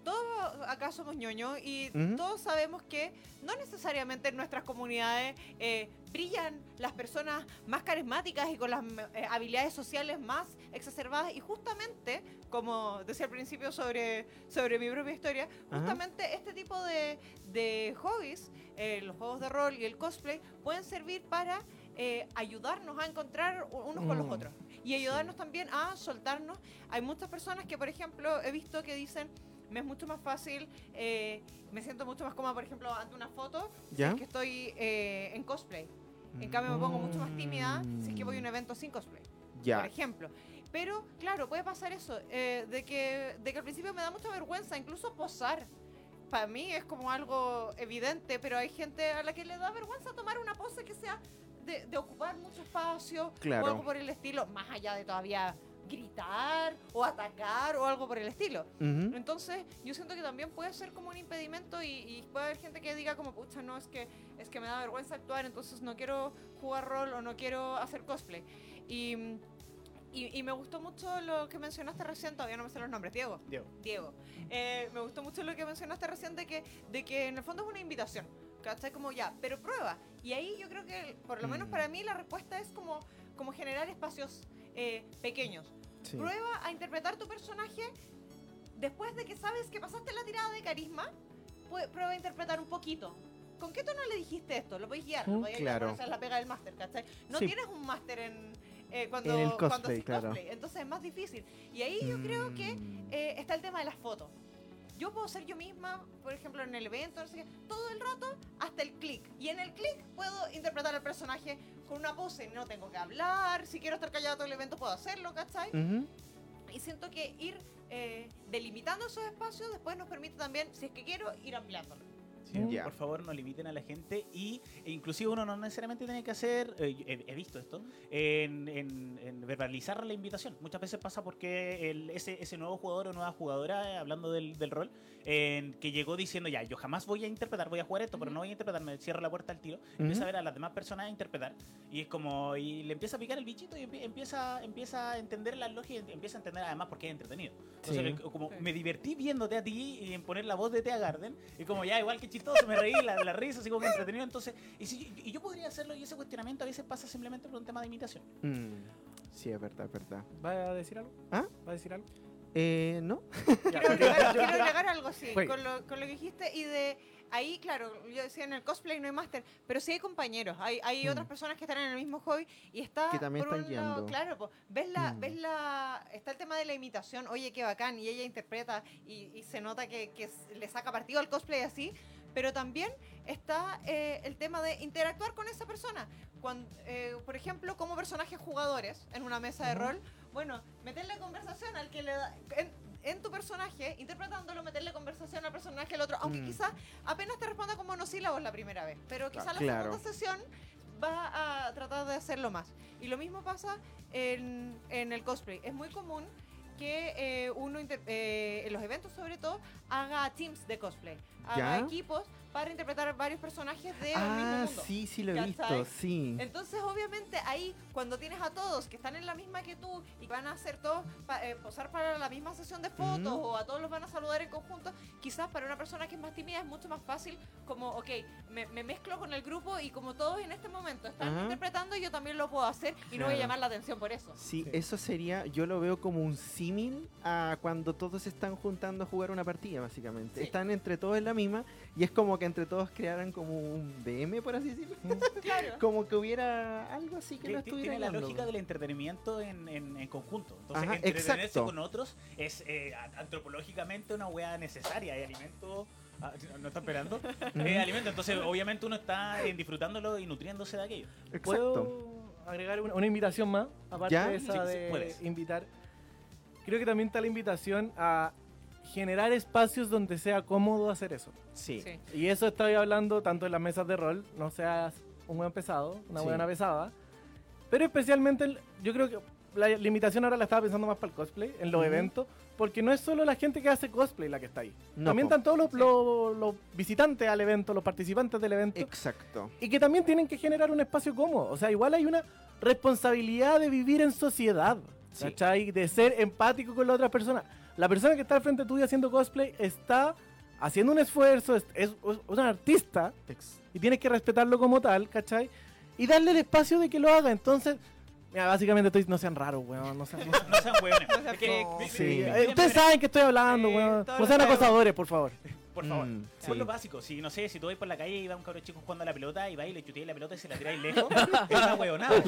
todos acá somos ñoños y todos sabemos que no necesariamente en nuestras comunidades eh, brillan las personas más carismáticas y con las eh, habilidades sociales más exacerbadas. Y justamente, como decía al principio sobre, sobre mi propia historia, justamente este tipo de, de hobbies, eh, los juegos de rol y el cosplay, pueden servir para eh, ayudarnos a encontrar unos con los Mm. otros. Y ayudarnos también a soltarnos. Hay muchas personas que, por ejemplo, he visto que dicen, me es mucho más fácil, eh, me siento mucho más cómoda, por ejemplo, ante una foto, si ¿Ya? es que estoy eh, en cosplay. En cambio, me pongo mucho más tímida si es que voy a un evento sin cosplay por Ya. ejemplo. Pero, claro, puede pasar eso, eh, de, que, de que al principio me da mucha vergüenza, incluso posar. Para mí es como algo evidente, pero hay gente a la que le da vergüenza tomar una pose que sea de, de ocupar mucho espacio Claro. o algo por el estilo, más allá de todavía gritar o atacar o algo por el estilo. Entonces, yo siento que también puede ser como un impedimento y, y puede haber gente que diga como, pucha, no, es que, es que me da vergüenza actuar, entonces no quiero jugar rol o no quiero hacer cosplay. Y, y, y me gustó mucho lo que mencionaste recién, todavía no me sé los nombres, Diego. Diego. Diego. Eh, me gustó mucho lo que mencionaste recién de que, de que en el fondo es una invitación. ¿Cachai? Como ya, pero prueba. Y ahí yo creo que, por lo menos Mm. para mí, la respuesta es como, como generar espacios eh, pequeños. Sí. Prueba a interpretar tu personaje después de que sabes que pasaste la tirada de carisma. Prueba a interpretar un poquito. ¿Con qué tono le dijiste esto? Lo podéis guiar. Mm, Lo podéis guiar, claro. porque esa es la pega del máster, ¿cachai? No Sí. tienes un máster en, eh, cuando, En el cuando cosplay, haces claro. cosplay. Entonces es más difícil. Y ahí yo creo que Mm. eh, está el tema de las fotos. Yo puedo ser yo misma, por ejemplo, en el evento, no sé qué, todo el rato hasta el clic. Y en el clic puedo interpretar al personaje con una pose. No tengo que hablar. Si quiero estar callado todo el evento, puedo hacerlo, ¿cachai? Y siento que ir eh, delimitando esos espacios después nos permite también, si es que quiero, ir ampliándolo. Ya. Por favor, no limiten a la gente y e inclusive uno no necesariamente tiene que hacer, eh, he, he visto esto, en, en- en verbalizar la invitación. Muchas veces pasa porque el- ese, ese nuevo jugador o nueva jugadora, eh, hablando del, del rol, en que llegó diciendo ya, yo jamás voy a interpretar, voy a jugar esto, pero no voy a interpretar, me cierra la puerta al tiro, empieza a ver a las demás personas a interpretar y es como, y le empieza a picar el bichito y empie- empieza, empieza a entender la lógica y empieza a entender además por qué es entretenido. Entonces, Sí. como Sí. me divertí viéndote a ti y en poner la voz de Tea Garden, y como ya, igual que chistoso, me reí, la, la risa, así como que entretenido, entonces, y, si, y yo podría hacerlo y ese cuestionamiento a veces pasa simplemente por un tema de imitación. Mm, Sí, es verdad, es verdad. ¿Va a decir algo? ¿Ah? ¿Va a decir algo? Eh, ¿no? Quiero agregar, quiero agregar algo así, Juegue. con lo, con lo que dijiste y de ahí, claro, yo decía en el cosplay no hay máster, pero sí hay compañeros, hay, hay Mm. otras personas que están en el mismo hobby y está Que también por están un lado, guiando. claro, po, ves la, Mm. ves la, está el tema de la imitación, oye qué bacán y ella interpreta y, y se nota que, que le saca partido al cosplay así, pero también está eh, el tema de interactuar con esa persona. Cuando, eh, por ejemplo, como personajes jugadores en una mesa de Ujú. rol, bueno, meterle conversación al que le da. En, en tu personaje, interpretándolo, meterle conversación al personaje del otro, aunque Mm. quizás apenas te responda con monosílabos la primera vez, pero quizás la Claro. segunda sesión va a tratar de hacerlo más. Y lo mismo pasa en, en el cosplay. Es muy común que eh, uno, inter- eh, en los eventos sobre todo, haga teams de cosplay, haga ¿Ya? equipos para interpretar varios personajes mismo Ah, mundo. sí, sí lo he ¿Cachai? visto, sí. Entonces, obviamente, ahí, cuando tienes a todos que están en la misma que tú y van a hacer todos, pa- eh, posar para la misma sesión de fotos Ujú. o a todos los van a saludar en conjunto, quizás para una persona que es más tímida es mucho más fácil, como, ok, me, me mezclo con el grupo y como todos en este momento están Ajá. interpretando, yo también lo puedo hacer y no voy a Claro. llamar la atención por eso. Sí, Sí. eso sería, yo lo veo como un símil a cuando todos se están juntando a jugar una partida, básicamente. Sí. Están entre todos en la misma y es como que entre todos crearan como un DM, por así decirlo. Claro. como que hubiera algo así que no estuviera Tiene la lógica del entretenimiento en, en- en conjunto. Entonces, Ajá, entretenerse exacto. con otros es eh, antropológicamente una weá necesaria. Hay alimento. ah, no está esperando. Eh, alimento. Entonces, obviamente, uno está eh, disfrutándolo y nutriéndose de aquello. Exacto. ¿Puedo agregar una, una invitación más? Aparte ¿Ya? de esa sí, de puedes. invitar. Creo que también está la invitación a generar espacios donde sea cómodo hacer eso. Sí. Sí. Y eso estoy hablando tanto en las mesas de rol, no seas un buen pesado, una Sí. buena pesada. Pero especialmente, el- yo creo que la limitación ahora la estaba pensando más para el cosplay, en los eventos, porque no es solo la gente que hace cosplay la que está ahí. No, también están todos los, los- los visitantes al evento, los participantes del evento, Exacto. y que también tienen que generar un espacio cómodo. O sea, igual hay una responsabilidad de vivir en sociedad, Sí. ¿cachai? De ser empático con la otra persona. La persona que está al frente tuyo haciendo cosplay está haciendo un esfuerzo, es, es, es un artista, y tienes que respetarlo como tal, ¿cachai? Y darle el espacio de que lo haga. Entonces, mira, básicamente estoy, no sean raros, weón. No sean, no sean- No sean hueones. No sean Sí. Eh, ustedes saben que estoy hablando, Sí, weón. No sean acosadores, por favor. Por favor. Mm, sí. los básicos. Si no sé, si tú vas por la calle y va un cabrón chico jugando a la pelota y va y le chuteas la pelota y se la tiráis lejos, es una huevonada.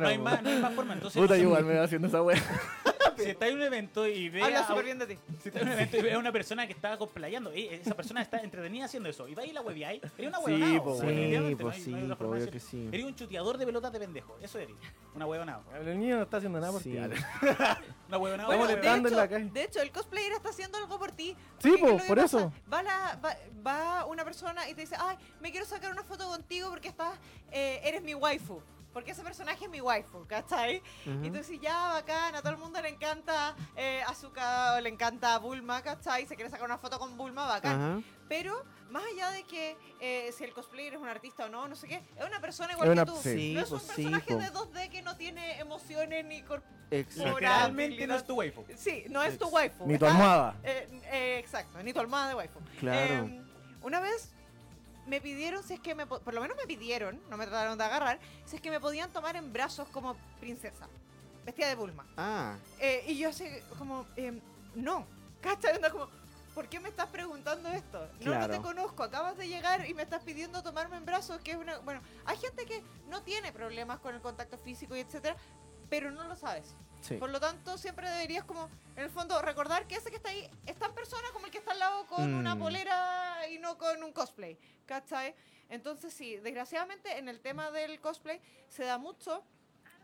No, hay más, no hay más forma. Entonces, Puta, no igual me va haciendo esa weá. si está en un evento y ve Habla a, súper bien de ti. si está en un evento y ve a una persona que está cosplayando, eh, esa persona está entretenida haciendo eso, y va y la hueveáis, eres una Sí, huevonada. po, Sí, no pues hay- sí, no hay otra pues forma de obvio que sí. Eres un chuteador de pelotas de pendejo, eso eres. Una huevonada. El niño no está haciendo nada por Sí. ti. Bueno, de molestando en hecho, la calle. de hecho, el cosplayer está haciendo algo por ti. Sí, Porque po, ¿qué es lo que por eso. Va, la- va, va una persona y te dice, ay, me quiero sacar una foto contigo porque estás, eh, eres mi waifu. Porque ese personaje es mi waifu, ¿cachai? Ujú. Y tú dices, ya, bacán, a todo el mundo le encanta eh, Azuka, o le encanta Bulma, ¿cachai? Se quiere sacar una foto con Bulma, bacán. Ajá. Pero, más allá de que eh, si el cosplayer es un artista o no, no sé qué, es una persona igual Es una- que tú. sí. no es un pues sí, personaje po. de 2D que no tiene emociones ni. Literalmente no es tu waifu. Sí, no es tu waifu. Ni tu almohada. eh, eh, exacto, ni tu almohada de waifu. Claro. Eh, una vez me pidieron, si es que me, po- por lo menos me pidieron, no me trataron de agarrar, si es que me podían tomar en brazos como princesa, vestida de Bulma. Ah, Eh, y yo así como, em, no, ¿cachai? Como, ¿por qué me estás preguntando esto? No, no te conozco, acabas de llegar y me estás pidiendo tomarme en brazos, que es una... Bueno, hay gente que no tiene problemas con el contacto físico y etcétera, pero no lo sabes. Sí. Por lo tanto, siempre deberías como, en el fondo, recordar que ese que está ahí es tan persona como el que está al lado con una Mm. polera y no con un cosplay, ¿cachai? Entonces sí, desgraciadamente en el tema del cosplay se da mucho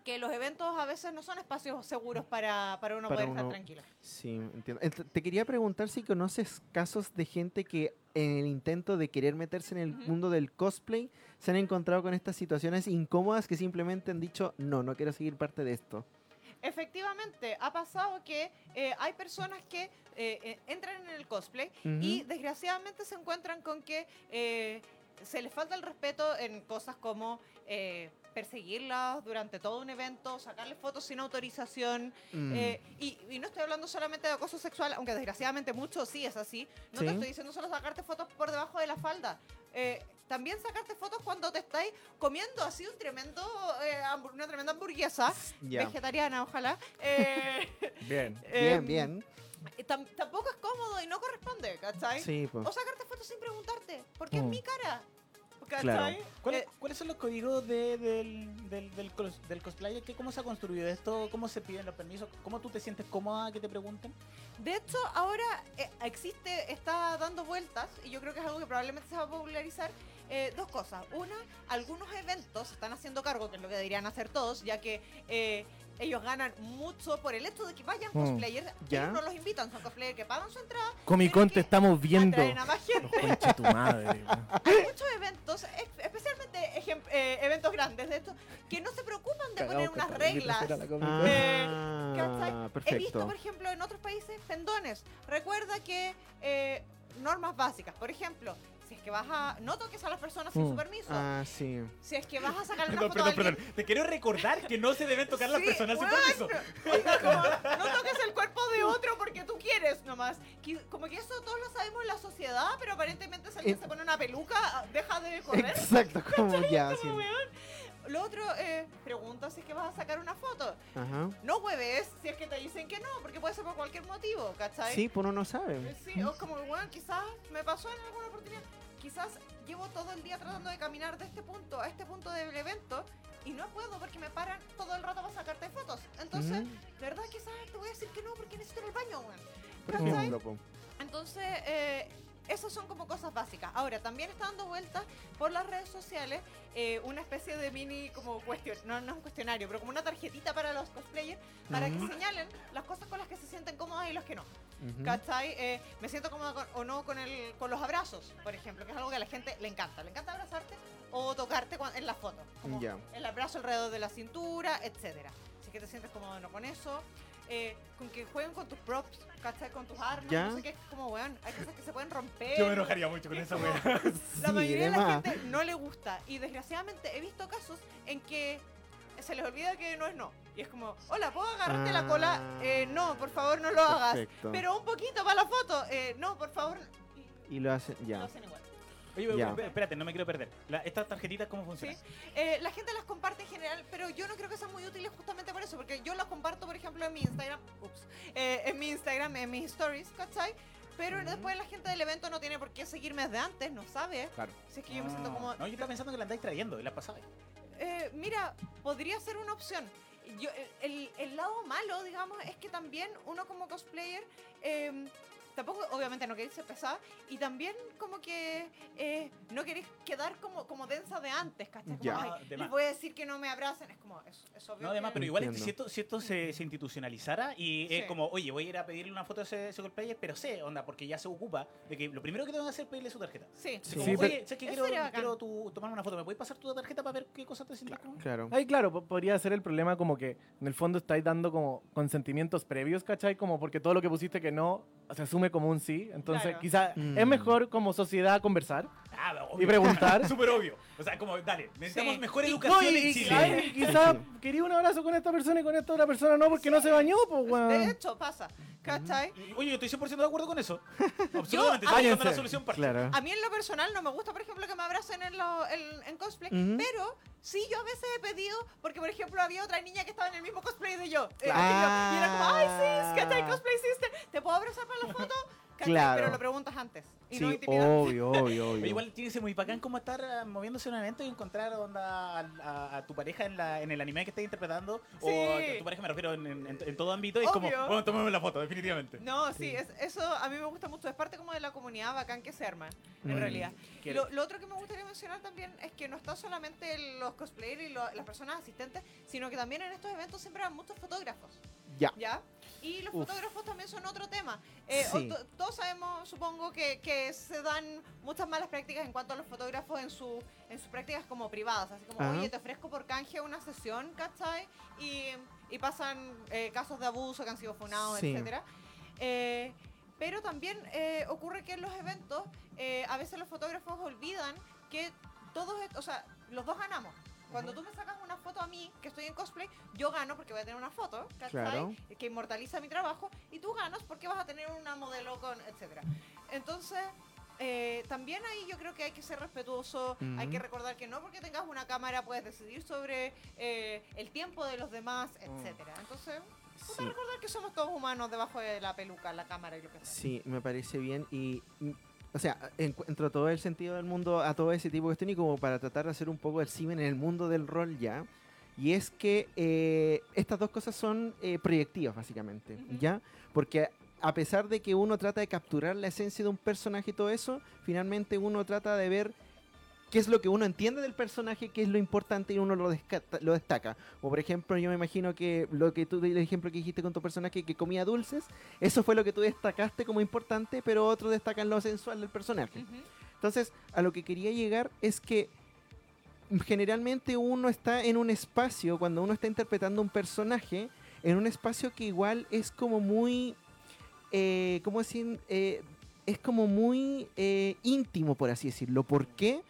que los eventos a veces no son espacios seguros para, para uno Para poder estar uno- tranquilo. Sí, entiendo. Ent- Te quería preguntar si conoces casos de gente que en el intento de querer meterse en el Ujú. mundo del cosplay se han encontrado con estas situaciones incómodas que simplemente han dicho, no, no quiero seguir parte de esto. Efectivamente, ha pasado que eh, hay personas que eh, eh, entran en el cosplay y desgraciadamente se encuentran con que eh, se les falta el respeto en cosas como eh, perseguirlas durante todo un evento, sacarles fotos sin autorización. Mm. eh, y, y no estoy hablando solamente de acoso sexual, aunque desgraciadamente mucho sí es así. No Sí. te estoy diciendo solo sacarte fotos por debajo de la falda. Eh, también sacarte fotos cuando te estáis comiendo así un tremendo, eh, una tremenda hamburguesa Ya. vegetariana, ojalá. Eh, Bien. Bien, em, bien. eh, tam- tampoco es cómodo y no corresponde, ¿cachai? Sí, pues. O sacarte fotos sin preguntarte, porque es Mm. mi cara. ¿Cachai? Claro. ¿Cuáles, Eh, cuáles son los códigos de- del, del, del, cos- del cosplayer? ¿Qué, ¿Cómo se ha construido esto? ¿Cómo se piden los permisos? ¿Cómo tú te sientes cómoda que te pregunten? de hecho, ahora eh, existe, está dando vueltas, y yo creo que es algo que probablemente se va a popularizar, eh, dos cosas. Una, algunos eventos se están haciendo cargo, que es lo que deberían hacer todos, ya que eh, ellos ganan mucho por el hecho de que vayan Mm. cosplayers. Ya. Ellos no los invitan, son cosplayers que pagan su entrada, Comic Con te estamos viendo. a más gente. Tu madre. hay muchos eventos, especialmente eh, eventos grandes de estos, que no se preocupan de poner Cagao, unas reglas. Ah. Eh, ¿cachai? He visto, por ejemplo, en otros países pendones. Recuerda que eh, normas básicas, por ejemplo, si es que vas a. No toques a las personas sin Mm. su permiso. Ah, sí. Si es que vas a sacar una Perdón, foto perdón, a alguien- perdón. Te quiero recordar que no se deben tocar las Sí, personas sin weón. permiso. O sea, como, no toques el cuerpo de otro porque tú quieres nomás. Como que eso todos lo sabemos en la sociedad, pero aparentemente si alguien Eh. se pone una peluca, deja de correr. Exacto, como ya. sí. Como, weón. Lo otro, eh, pregunta si es que vas a sacar una foto. Ajá. No hueves si es que te dicen que no, porque puede ser por cualquier motivo, ¿cachai? Sí, pues uno no sabe. Eh, Sí, o como, bueno, quizás me pasó en alguna oportunidad. Quizás llevo todo el día tratando de caminar de este punto a este punto del evento y no puedo porque me paran todo el rato para sacarte fotos. Entonces, de verdad, quizás te voy a decir que no porque necesito ir al baño, weón. Entonces, eh, esas son como cosas básicas. Ahora, también está dando vueltas por las redes sociales eh, una especie de mini como cuestión, no, no es un cuestionario, pero como una tarjetita para los cosplayers para que señalen las cosas con las que se sienten cómodas y las que no. Ujú. ¿Cachai? Eh, me siento cómoda con- o no con, el, con los abrazos, por ejemplo, que es algo que a la gente le encanta. Le encanta abrazarte o tocarte cuan- en la foto. Como Ya. el abrazo alrededor de la cintura, etcétera. Así que te sientes cómodo o no con eso. Eh, con que jueguen con tus props, ¿cachai? Con tus armas. Ya. No sé qué, es como, weón, hay cosas que se pueden romper. Yo me enojaría mucho con Es esa wea. La Sí, mayoría de la gente no le gusta. Y desgraciadamente he visto casos en que se les olvida que no es no. Y es como, hola, ¿puedo agarrarte la cola? Eh, no, por favor, no lo hagas. Pero un poquito para la foto. Eh, no, por favor. Y Y lo hacen, lo ya. hacen igual. Oye, Ya. espérate, no me quiero perder. La- ¿Estas tarjetitas cómo funcionan? Sí. Eh, la gente las comparte en general, pero yo no creo que sean muy útiles justamente por eso, porque yo las comparto, por ejemplo, en mi Instagram, ups, eh, en mi Instagram, en mis stories, ¿cachai? Pero después la gente del evento no tiene por qué seguirme desde antes, no sabe. Claro. Si es que yo me siento Ah, como... No, yo estaba pensando que la andáis trayendo y la pasabais. Eh, mira, podría ser una opción. Yo, el, el lado malo, digamos, es que también uno como cosplayer, eh, tampoco, obviamente no queréis ser pesada, y también como que eh, no queréis quedar como, como densa de antes, ¿cachai? Como, Ya. "Ay, Ah, de les voy a decir que no me abracen, es como, es, es obvio No, además, que- pero igual Entiendo. si esto, si esto se, se institucionalizara y Sí. es como, oye, voy a ir a pedirle una foto a ese, ese cosplayer, pero sé, onda, porque ya se ocupa de que lo primero que tengo que hacer es pedirle su tarjeta. Sí, Sí, como, pero- oye, sé que quiero, quiero tu- tomar una foto, ¿me puedes pasar tu tarjeta para ver qué cosas te sientes cómodo? Claro. Ahí, claro, po- podría ser el problema como que en el fondo estáis dando como consentimientos previos, ¿cachai? Como porque todo lo que pusiste que no se asume como un sí. Entonces, Claro. quizá Mm. es mejor como sociedad conversar Ah, y preguntar. Súper obvio. O sea, como, dale, necesitamos Sí. mejor educación No, y- en y- Chile. ay, quizá quería un abrazo con esta persona y con esta otra persona no, porque no se bañó, pues, de weón. hecho pasa, ¿cachai? Oye, yo estoy 100% de acuerdo con eso. Absolutamente. Estoy buscando la solución parche. Claro. A mí en lo personal no me gusta, por ejemplo, que me abracen en, lo- en- en cosplay, Ujú. pero sí yo a veces he pedido, porque por ejemplo había otra niña que estaba en el mismo cosplay de yo. eh, que Ah. yo, y era como, ay, es que te cosplay sister, ¿te puedo abrazar para la foto? ¿Cachai? Claro. Pero lo preguntas antes. Y Sí, no intimidante. obvio, obvio, obvio. Pero igual tiene que ser muy bacán como estar eh, moviéndose en un evento y encontrar onda a, a- a tu pareja en, la, en el anime que estés interpretando. O Sí. a tu pareja me refiero en, en- en todo ámbito. Y es como, Obvio. bueno, tomemos la foto, definitivamente. No, sí, es- eso a mí me gusta mucho. Es parte como de la comunidad bacán que se arma, en Mm. realidad. Que- Lo, lo otro que me gustaría mencionar también es que no está solamente los cosplayers y lo- las personas asistentes, sino que también en estos eventos siempre hay muchos fotógrafos. Ya. ¿Ya? Y los Uf. fotógrafos también son otro tema. Eh, Sí. todos sabemos, supongo, que, que se dan muchas malas prácticas en cuanto a los fotógrafos en, su, en sus prácticas como privadas. Así como, Ajá. oye, te ofrezco por canje una sesión, ¿cachai? Y, y pasan eh, casos de abuso que han sido funados, Sí. etcétera. Eh, pero también eh, ocurre que en los eventos eh, a veces los fotógrafos olvidan que todos, o sea, los dos ganamos. Cuando tú me sacas una foto a mí, que estoy en cosplay, yo gano porque voy a tener una foto, ¿cachai? Claro. Que inmortaliza mi trabajo, y tú ganas porque vas a tener una modelo con, etcétera. Entonces, eh, también ahí yo creo que hay que ser respetuoso, hay que recordar que no porque tengas una cámara puedes decidir sobre eh, el tiempo de los demás, etcétera. Entonces, puta, Sí. recordar que somos todos humanos debajo de la peluca, la cámara y lo que sea. Sí, me parece bien y... O sea, encuentro todo el sentido del mundo a todo ese tipo de cuestión y como para tratar de hacer un poco el cimen en el mundo del rol ya. Y es que eh, estas dos cosas son eh, proyectivas, básicamente. ¿ya? Porque a pesar de que uno trata de capturar la esencia de un personaje y todo eso, finalmente uno trata de ver qué es lo que uno entiende del personaje, qué es lo importante y uno lo, lo destaca. O por ejemplo, yo me imagino que lo que tú, el ejemplo que dijiste con tu personaje que comía dulces, eso fue lo que tú destacaste como importante, pero otros destacan lo sensual del personaje. Entonces, a lo que quería llegar es que generalmente uno está en un espacio, cuando uno está interpretando un personaje, en un espacio que igual es como muy, eh, ¿cómo decir? Eh, es como muy eh, íntimo, por así decirlo. ¿Por qué?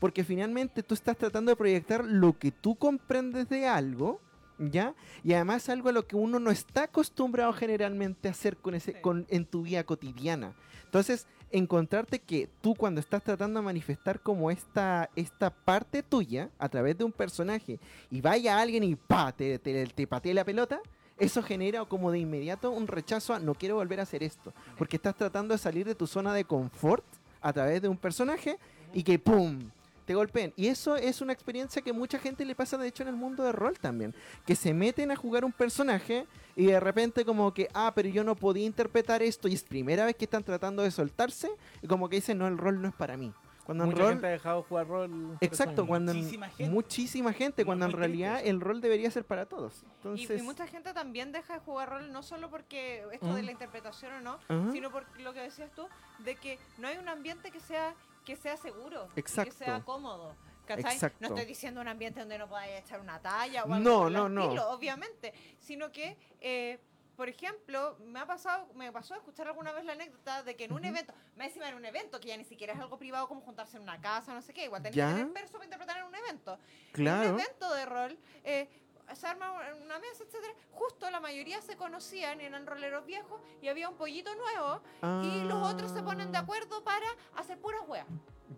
Porque finalmente tú estás tratando de proyectar lo que tú comprendes de algo, ¿ya? Y además algo a lo que uno no está acostumbrado generalmente a hacer con ese, con, en tu vida cotidiana. Entonces, encontrarte que tú cuando estás tratando de manifestar como esta, esta parte tuya a través de un personaje y vaya alguien y pa, te, te, te patee la pelota, eso genera como de inmediato un rechazo a no quiero volver a hacer esto. Porque estás tratando de salir de tu zona de confort a través de un personaje y que ¡pum! Te golpeen. Y eso es una experiencia que mucha gente le pasa de hecho en el mundo de rol también. Que se meten a jugar un personaje y de repente como que, ah, pero yo no podía interpretar esto y es primera vez que están tratando de soltarse y como que dicen, no, el rol no es para mí. Cuando en Mucha rol... gente ha dejado jugar rol. Exacto, cuando en- Muchísima gente. muchísima gente, cuando en realidad triste el rol debería ser para todos. Y- Entonces, Y, mucha gente también deja de jugar rol no solo porque esto de la interpretación o no, sino por lo que decías tú, de que no hay un ambiente que sea que sea seguro, Exacto. que sea cómodo. ¿cachai? Exacto. No estoy diciendo un ambiente donde no podáis echar una talla o algo No, no, no. estilo, obviamente, sino que eh, por ejemplo, me ha pasado, me pasó a escuchar alguna vez la anécdota de que en un Ujú. evento, más encima en un evento que ya ni siquiera es algo privado como juntarse en una casa, no sé qué, igual tenés que experto para interpretar en un evento. En claro. un evento de rol, eh, se arma una mesa, etcétera. Justo la mayoría se conocían, eran roleros viejos y había un pollito nuevo y los otros se ponen de Ah, acuerdo para hacer puras weas.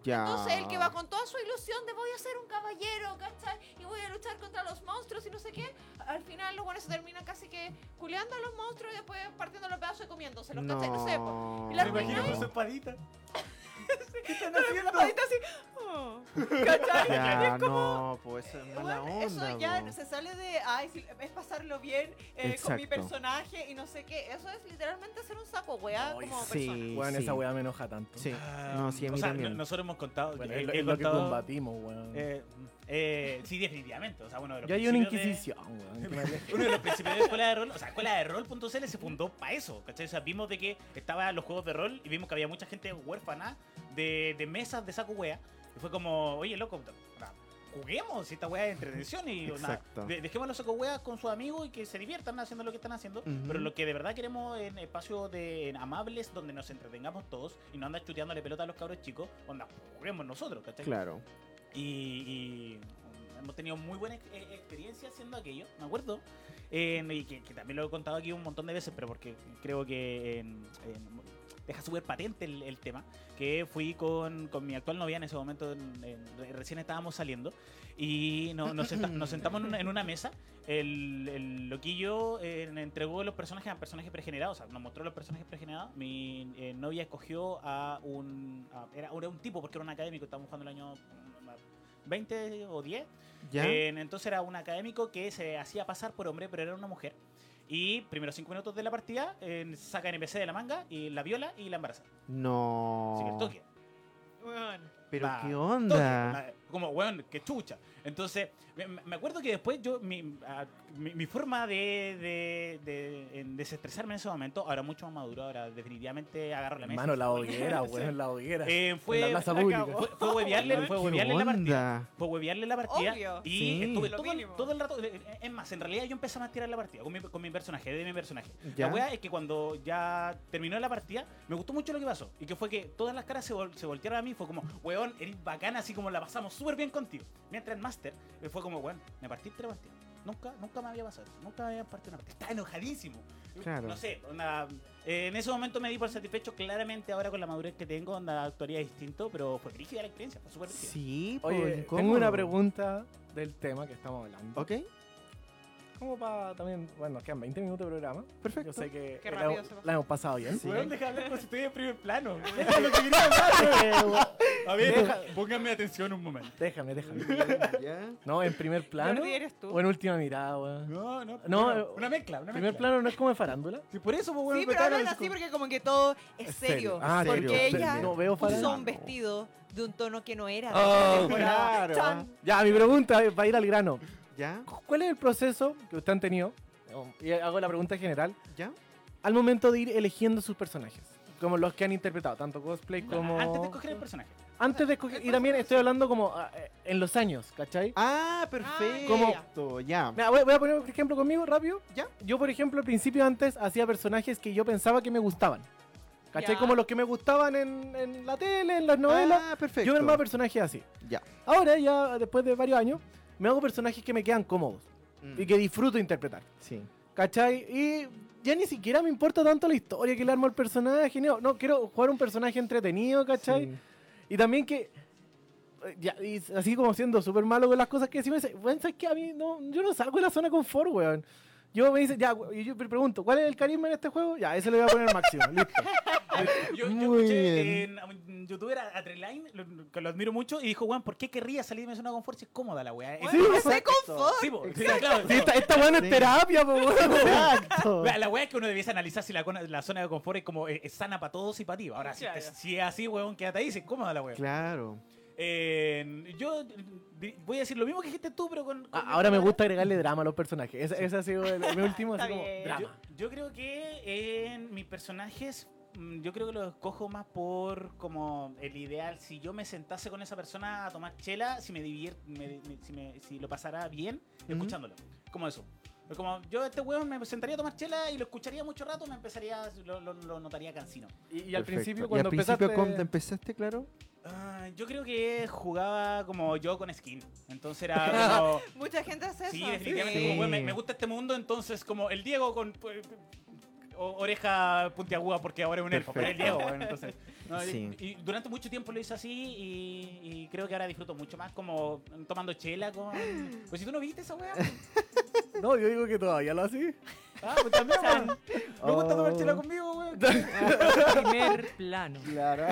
Ya. Entonces el que va con toda su ilusión de voy a ser un caballero, ¿cachai? Y voy a luchar contra los monstruos y no sé qué. Al final los buenos se terminan casi que culeando a los monstruos y después partiendo los pedazos y comiéndoselos, ¿cachai? No sé, po. Y la Me imagino con su espadita. ¿Qué están La haciendo? espadita así, oh, ¿cachai? Ya, es como, no, pues eso es mala Bueno, onda. eso ya po. se sale de, ay, sí, es pasarlo bien eh, con mi personaje y no sé qué. Eso es literalmente ser un saco, weá, Ay, como sí. persona. Weón, sí. esa weá me enoja tanto. Sí. Ah, No, sí, a mí o sea, también. no- nosotros hemos contado. Bueno, he- es, lo- he es lo que combatimos, weón. eh, eh, sí, definitivamente. O sea, uno de los Yo hay una de- inquisición, weón. aleje. Uno de los principios de escuela de rol, o sea, escuela de rol.cl se fundó para eso, ¿cachai? O sea, vimos de que estaban los juegos de rol y vimos que había mucha gente huérfana de, de mesas de saco wea. Y fue como, oye, loco, juguemos esta wea es entretención y nada, de- dejemos los saco weas con sus amigos y que se diviertan haciendo lo que están haciendo. Ujú. Pero lo que de verdad queremos en espacios de en amables donde nos entretengamos todos y no andar chuteándole pelota a los cabros chicos, onda, juguemos nosotros, ¿cachai? Claro. Y, y hemos tenido muy buena eh, experiencia haciendo aquello, me acuerdo. Eh, y que, que también lo he contado aquí un montón de veces, pero porque creo que en- en- deja súper patente el, el tema, que fui con, con mi actual novia en ese momento, en- recién estábamos saliendo, y no- nos, senta- nos sentamos en una, en una mesa, el, el loquillo eh, entregó los personajes a personajes pregenerados, o sea, nos mostró los personajes pregenerados, mi eh, novia escogió a un, a- era, era un tipo, porque era un académico, estábamos jugando el año 20 o 10, ¿Ya? eh, entonces era un académico que se hacía pasar por hombre, pero era una mujer. Y primeros cinco minutos de la partida, eh, saca NPC de la manga y la viola y la embaraza. no. Así que el toque. Weón. Pero Va, qué onda. Como, weón, que chucha. Entonces, me, me acuerdo que después yo, mi, ah, mi, mi forma de, de, de- desestresarme en ese momento, ahora mucho más maduro, ahora definitivamente agarro la mesa. Mano, la hoguera, weón, la hoguera. Eh, En fue, la plaza pública. fue, fue huevearle, fue ¿Qué huevearle la partida. Fue huevearle la partida. Obvio. Y Sí. estuve todo, todo el rato. eh, Es más, en realidad yo empecé a tirar la partida con mi, con mi personaje, de mi personaje. Ya. La wea es que cuando ya terminó la partida, me gustó mucho lo que pasó. Y que fue que todas las caras se, vol- se voltearon a mí. Fue como, weón, eres bacana, así como la pasamos súper bien contigo. Mientras el Master eh, fue como, weón, me partiste la partida. Nunca, nunca me había pasado eso. Nunca me había partido una partida. Estaba enojadísimo. Claro. No sé, onda, eh, en ese momento me di por satisfecho. Claramente ahora con la madurez que tengo, onda, actuaría distinto. Pero fue rígida la experiencia, fue súper rígida. Sí, pues, Oye, tengo una pregunta del tema que estamos hablando. Ok, Como para también, bueno, nos quedan 20 minutos de programa. perfecto. Yo sé que Qué la, rápido hemos- se pasó. la hemos pasado bien. Sí. Weón, deja de hablar como si estuviera en primer plano. Deja lo que quería hablar, A ver, Deja- pónganme atención un momento. Déjame, déjame. ¿Ya? No, en primer plano. Jordi, ¿eres tú? O en última mirada, weón. No, no. No, eh, una mezcla, una Primer mezcla. plano no es como de farándula. Sí, por eso, pues, weón, Sí, pero hablan así porque como que todo es serio. serio. Ah, porque serio, ella. No veo farándula. un vestido de un tono que no era. de Oh, temporada. claro. Chan. Ya, mi pregunta es, va a ir al grano. ¿Ya? ¿Cuál es el proceso que ustedes han tenido? Y hago la pregunta general. ¿Ya? Al momento de ir eligiendo sus personajes. Como los que han interpretado, tanto cosplay como... Antes de escoger el personaje. Antes de escoger... Y también estoy hablando como ah, eh, en los años, ¿cachai? Ah, perfecto. ¿Cómo? Ya. Mira, voy, voy a poner un ejemplo conmigo, rápido. ¿Ya? Yo, por ejemplo, al principio antes hacía personajes que yo pensaba que me gustaban. ¿Cachai? Ya. Como los que me gustaban en, en la tele, en las novelas. Ah, perfecto. yo me armaba personajes así. Ya. Ahora, ya después de varios años, me hago personajes que me quedan cómodos Mm, y que disfruto interpretar. Sí. ¿Cachai? Y ya ni siquiera me importa tanto la historia que le armo al personaje. No, no quiero jugar un personaje entretenido, ¿cachai? Sí. Y también que. eh, Ya, y así como siendo súper malo con las cosas que decimos, bueno, ¿sabes qué? A mí no, yo no salgo de la zona de confort, weón. Yo me dice, ya, y yo me pregunto, ¿cuál es el carisma en este juego? Ya, ese le voy a poner máximo, listo. Yo, yo Muy escuché bien. en un youtuber a, a Treline, lo- que lo admiro mucho, y dijo, weón, ¿por qué querría salir de mi zona de confort si es cómoda la weá? Es- Bueno, Sí, ese exacto. confort. Sí, po, sí, claro. Sí, esta, esta weón es Sí. terapia, po, weón. Exacto. La, la weá es que uno debiese analizar si la, cona- la zona de confort es como eh, es sana para todos y para ti. Ahora, si, Ya, te- ya. si es así, weón, quédate ahí, si es cómoda la weá. Claro. Eh, yo voy a decir lo mismo que dijiste tú, pero con. con Ah, Ahora me gusta agregarle drama a los personajes. Ese, ese ha sido el, mi último, así como, bien. Yo, drama. yo creo que en mis personajes, mm, yo creo que los escojo más por como el ideal. Si yo me sentase con esa persona a tomar chela, si me divier, me- me- si, me- si lo pasara bien Ujú. escuchándolo. Como eso. Es Como yo este weón me sentaría a tomar chela y lo escucharía mucho rato, me empezaría, lo, lo- lo notaría cansino. Y, y al principio, ¿Y cuando al principio empezaste... cuando empezaste, claro? Ah, yo creo que jugaba como yo con skin. Entonces era como... Mucha gente hace eso. Sí, definitivamente. Sí. Como, weón, me, me gusta este mundo, entonces como el Diego con pues, o- oreja puntiaguda porque ahora es un elfo, pero el Diego, bueno, entonces. no, y- Sí. y, durante mucho tiempo lo hice así y, y creo que ahora disfruto mucho más como tomando chela con... Pues si tú no viste esa weá. No, yo digo que todavía lo así. Ah, pues también, weón. Me gusta tomar Oh. chela conmigo, weón. Primer plano. Claro.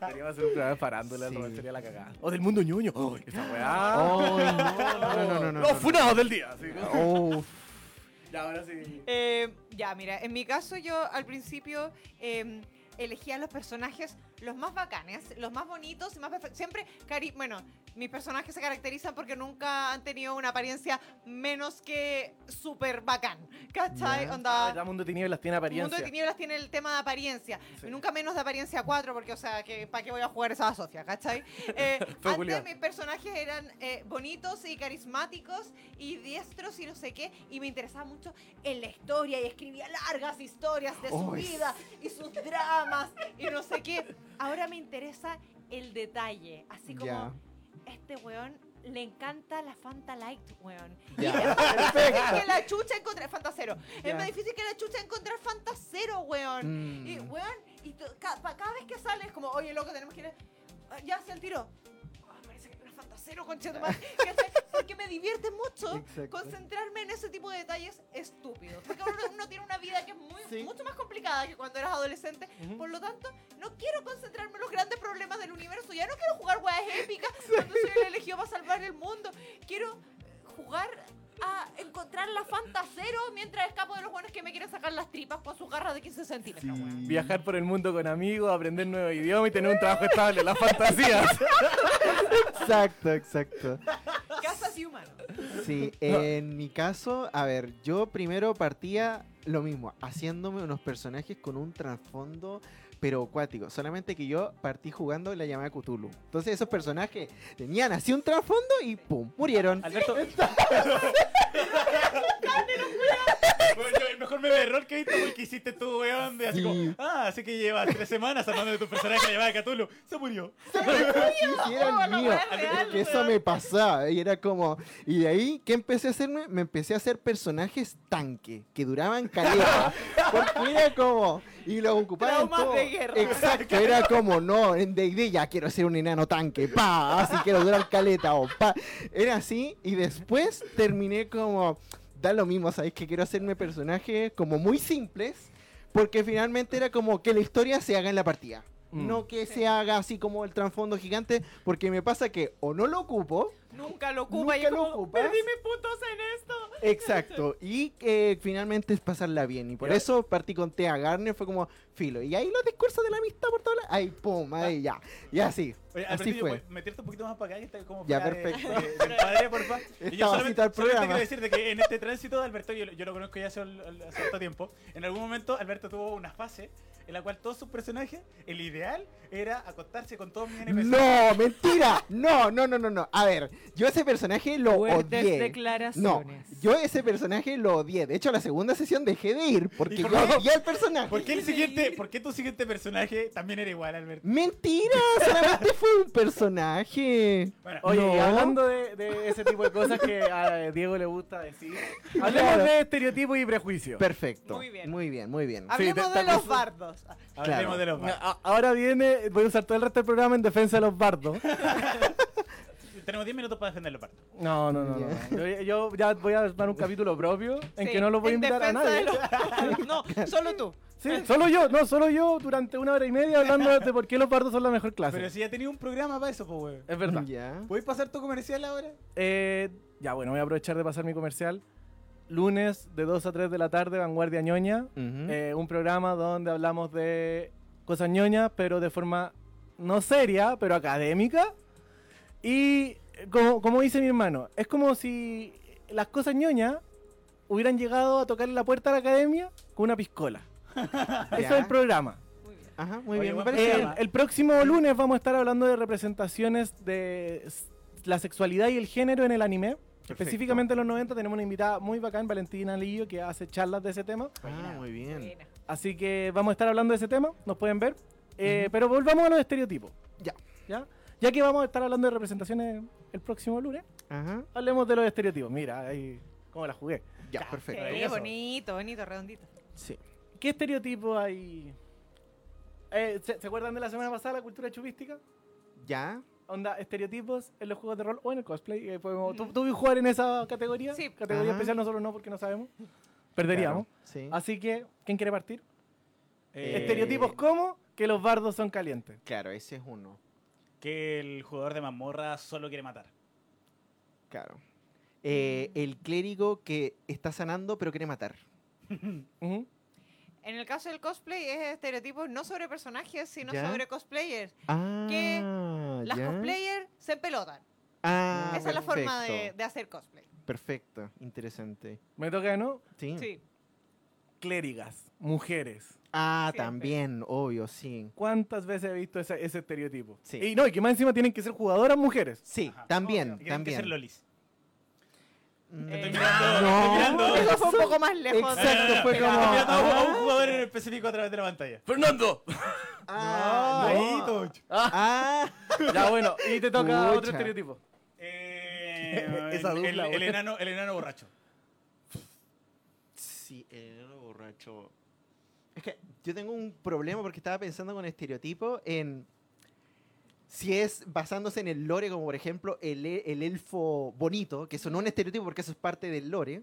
Deberíamos hacer un programa de farándula, Sí. no, sería la cagada. O del mundo ñoño. Oh, esa weá. Ay, no, no, no, no, no, Los no. funados del día. sí. Uf. Ya, ahora sí. Eh, ya, mira, en mi caso yo al principio eh, elegía los personajes los más bacanes, los más bonitos y más perfectos. Siempre, cari bueno, mis personajes se caracterizan porque nunca han tenido una apariencia menos que súper bacán. ¿Cachai? Ya. Onda... El mundo de tinieblas tiene El apariencia. Mundo de Tinieblas tiene el tema de apariencia. Sí. Nunca menos de apariencia 4, porque, o sea, que ¿para qué voy a jugar esa Sofía, cachai? Eh, culiao. antes mis personajes eran eh, bonitos y carismáticos y diestros y no sé qué, y me interesaba mucho en la historia y escribía largas historias de su vida y sus dramas y no sé qué. Ahora me interesa el detalle, así como Ya. este weón le encanta la Fanta Light, weón. Ya, Y es más difícil que la chucha encontrar Fanta Cero. Ya. Es más difícil que la chucha encontrar Fanta Cero, weón. Mm. Y, weón, y to- ca- pa- cada vez que sale es como, oye, loco, tenemos que ir. a- Ya, se el tiro. Cero, concha. Porque me divierte mucho Exacto. concentrarme en ese tipo de detalles estúpidos. Porque uno, uno tiene una vida que es muy, Sí. mucho más complicada que cuando eras adolescente. Ujú. Por lo tanto, no quiero concentrarme en los grandes problemas del universo. Ya no quiero jugar weas épicas cuando soy el elegido para salvar el mundo. Quiero jugar a encontrar la Fanta Cero mientras escapo de los buenos que me quieren sacar las tripas con sus garras de 15 centímetros. weón. Viajar por el mundo con amigos, aprender nuevos idiomas y tener un trabajo estable. Las fantasías. Exacto, exacto. Casas y humanos. Sí, en mi caso, a ver, yo primero partía lo mismo, haciéndome unos personajes con un trasfondo pero acuático. Solamente que yo partí jugando la llamada Cthulhu. Entonces esos personajes tenían así un trasfondo y ¡pum! murieron. Alberto. Bueno, yo- el mejor meme de rol que he visto fue el que hiciste tú, weón. De así Sí. como, ah, así que llevas tres semanas armando de tu personaje que llamaba Cthulhu. Se murió. Sí, sí, era Oh, el la mío. wea real, que eso me pasaba. Y era como. Y de ahí, ¿qué empecé a hacerme? Me empecé a hacer personajes tanque, que duraban caleta. porque era como. Y lo ocupaban. Todo. de guerra. Exacto, era como, no, en DD ya quiero ser un enano tanque. Pa, así quiero durar caleta. O pa. Era así. Y después terminé como. Da lo mismo, ¿sabéis? Que quiero hacerme personajes como muy simples. Porque finalmente era como que la historia se haga en la partida. Mm. No que Sí. se haga así como el trasfondo gigante, porque me pasa que o no lo ocupo, Nunca lo ocupa Nunca lo como, perdí mis puntos en esto. exacto, y que finalmente es pasarla bien. Y por eso partí con Tea Garner, fue como filo. Y ahí los discursos de la amistad por todas las... Ahí, pum, ahí ya. Y así. Oye, así fue. ¿puedes meterte un poquito más para acá y está como Ya, de- perfecto. de- del padre, porfa. Y yo solamente, el solamente quiero decir de que en este tránsito de Alberto, yo, lo- yo lo conozco ya hace cierto tiempo, en algún momento Alberto tuvo una fase en la cual todos sus personajes, el ideal era acostarse con todos mis NPCs. No, mentira. No, no, no, no, no. A ver, yo ese personaje lo Fuertes odié. No, declaraciones. yo ese personaje lo odié. De hecho, la segunda sesión dejé de ir porque ¿Y por yo qué? odié al personaje. ¿Por qué el siguiente, por qué tu siguiente personaje también era igual, Alberto? Mentira, solamente fue un personaje. Bueno, Oye, y No. hablando de, de ese tipo de cosas que a Diego le gusta decir, hablemos Claro. de estereotipos y prejuicios. Perfecto. Muy bien. Muy bien, muy bien. Hablemos te- de los acuso- bardos. Ah, hablemos claro. de los bardos. A- Ahora viene, voy a usar todo el resto del programa en defensa de los bardos. Tenemos 10 minutos para defender los bardos. No, no, no. no. Yo, yo ya voy a armar un capítulo propio en sí, que no lo voy a invitar a nadie. los- no, solo tú. Sí, solo yo, no, solo yo durante una hora y media hablando de por qué los bardos son la mejor clase. Pero si ya tenía un programa para eso, pues, weón. Es verdad. ¿Puedes pasar tu comercial ahora? Eh, ya, bueno, voy a aprovechar de pasar mi comercial. Lunes de 2 a 3 de la tarde, Vanguardia Ñoña. Eh, un programa donde hablamos de cosas ñoñas, pero de forma no seria, pero académica. Y eh, como, como dice mi hermano, es como si las cosas ñoñas hubieran llegado a tocar la puerta de la academia con una piscola. Eso es el programa. Muy bien. Ajá, muy Oye, bien, me buen parece. El, próximo lunes vamos a estar hablando de representaciones de la sexualidad y el género en el anime. Específicamente en los 90 tenemos una invitada muy bacán, Valentina Lillo, que hace charlas de ese tema. Ah, muy bien. Así que vamos a estar hablando de ese tema, nos pueden ver. Eh, Pero volvamos a los estereotipos. Ya. ¿ya? Ya que vamos a estar hablando de representaciones el próximo lunes, Ajá, hablemos de los estereotipos. Mira, ahí cómo la jugué. ya, perfecto. Sí, bonito, bonito, redondito. Sí. ¿Qué estereotipos hay? Eh, ¿se, se acuerdan de la semana pasada la cultura chupística? Ya. Onda, estereotipos en los juegos de rol o en el cosplay. eh, podemos- ¿tú, tú jugar en esa categoría? Sí. Categoría Ajá. especial nosotros no porque no sabemos. Perderíamos. Claro, Sí. Así que, ¿quién quiere partir? Eh, Estereotipos como que los bardos son calientes. Claro, ese es uno. Que el jugador de mazmorra solo quiere matar. Claro. Eh, el clérigo que está sanando pero quiere matar. Ujú. En el caso del cosplay es estereotipos no sobre personajes, sino ¿Ya? sobre cosplayers. Ah, Las ya. cosplayers se pelotan. Ah, Esa es la forma de, perfecto. de hacer cosplay. Perfecto, interesante. Me toca, ¿no? Sí. Sí. Clérigas, mujeres. Ah, Siempre. también, obvio, sí. ¿Cuántas veces he visto ese, ese estereotipo? Sí. Y no, y que más encima tienen que ser jugadoras mujeres. Sí, Ajá. también, Y tienen que ser también. lolis. Estoy Eh, mirando, no. estoy mirando. Eso fue un poco más lejos. Exacto, fue como- Estoy mirando a un- Ah. jugador en específico a través de la pantalla. ¡Fernando! Ah, no. Tocho. Ah, ya, bueno, y te toca otro estereotipo. Eh, Esa el, dupla, el- el weón. enano, el enano borracho. Sí, el enano borracho. Es que yo tengo un problema porque estaba pensando con estereotipo en si es basándose en el lore, como por ejemplo el, el elfo bonito, que eso no es un estereotipo porque eso es parte del lore.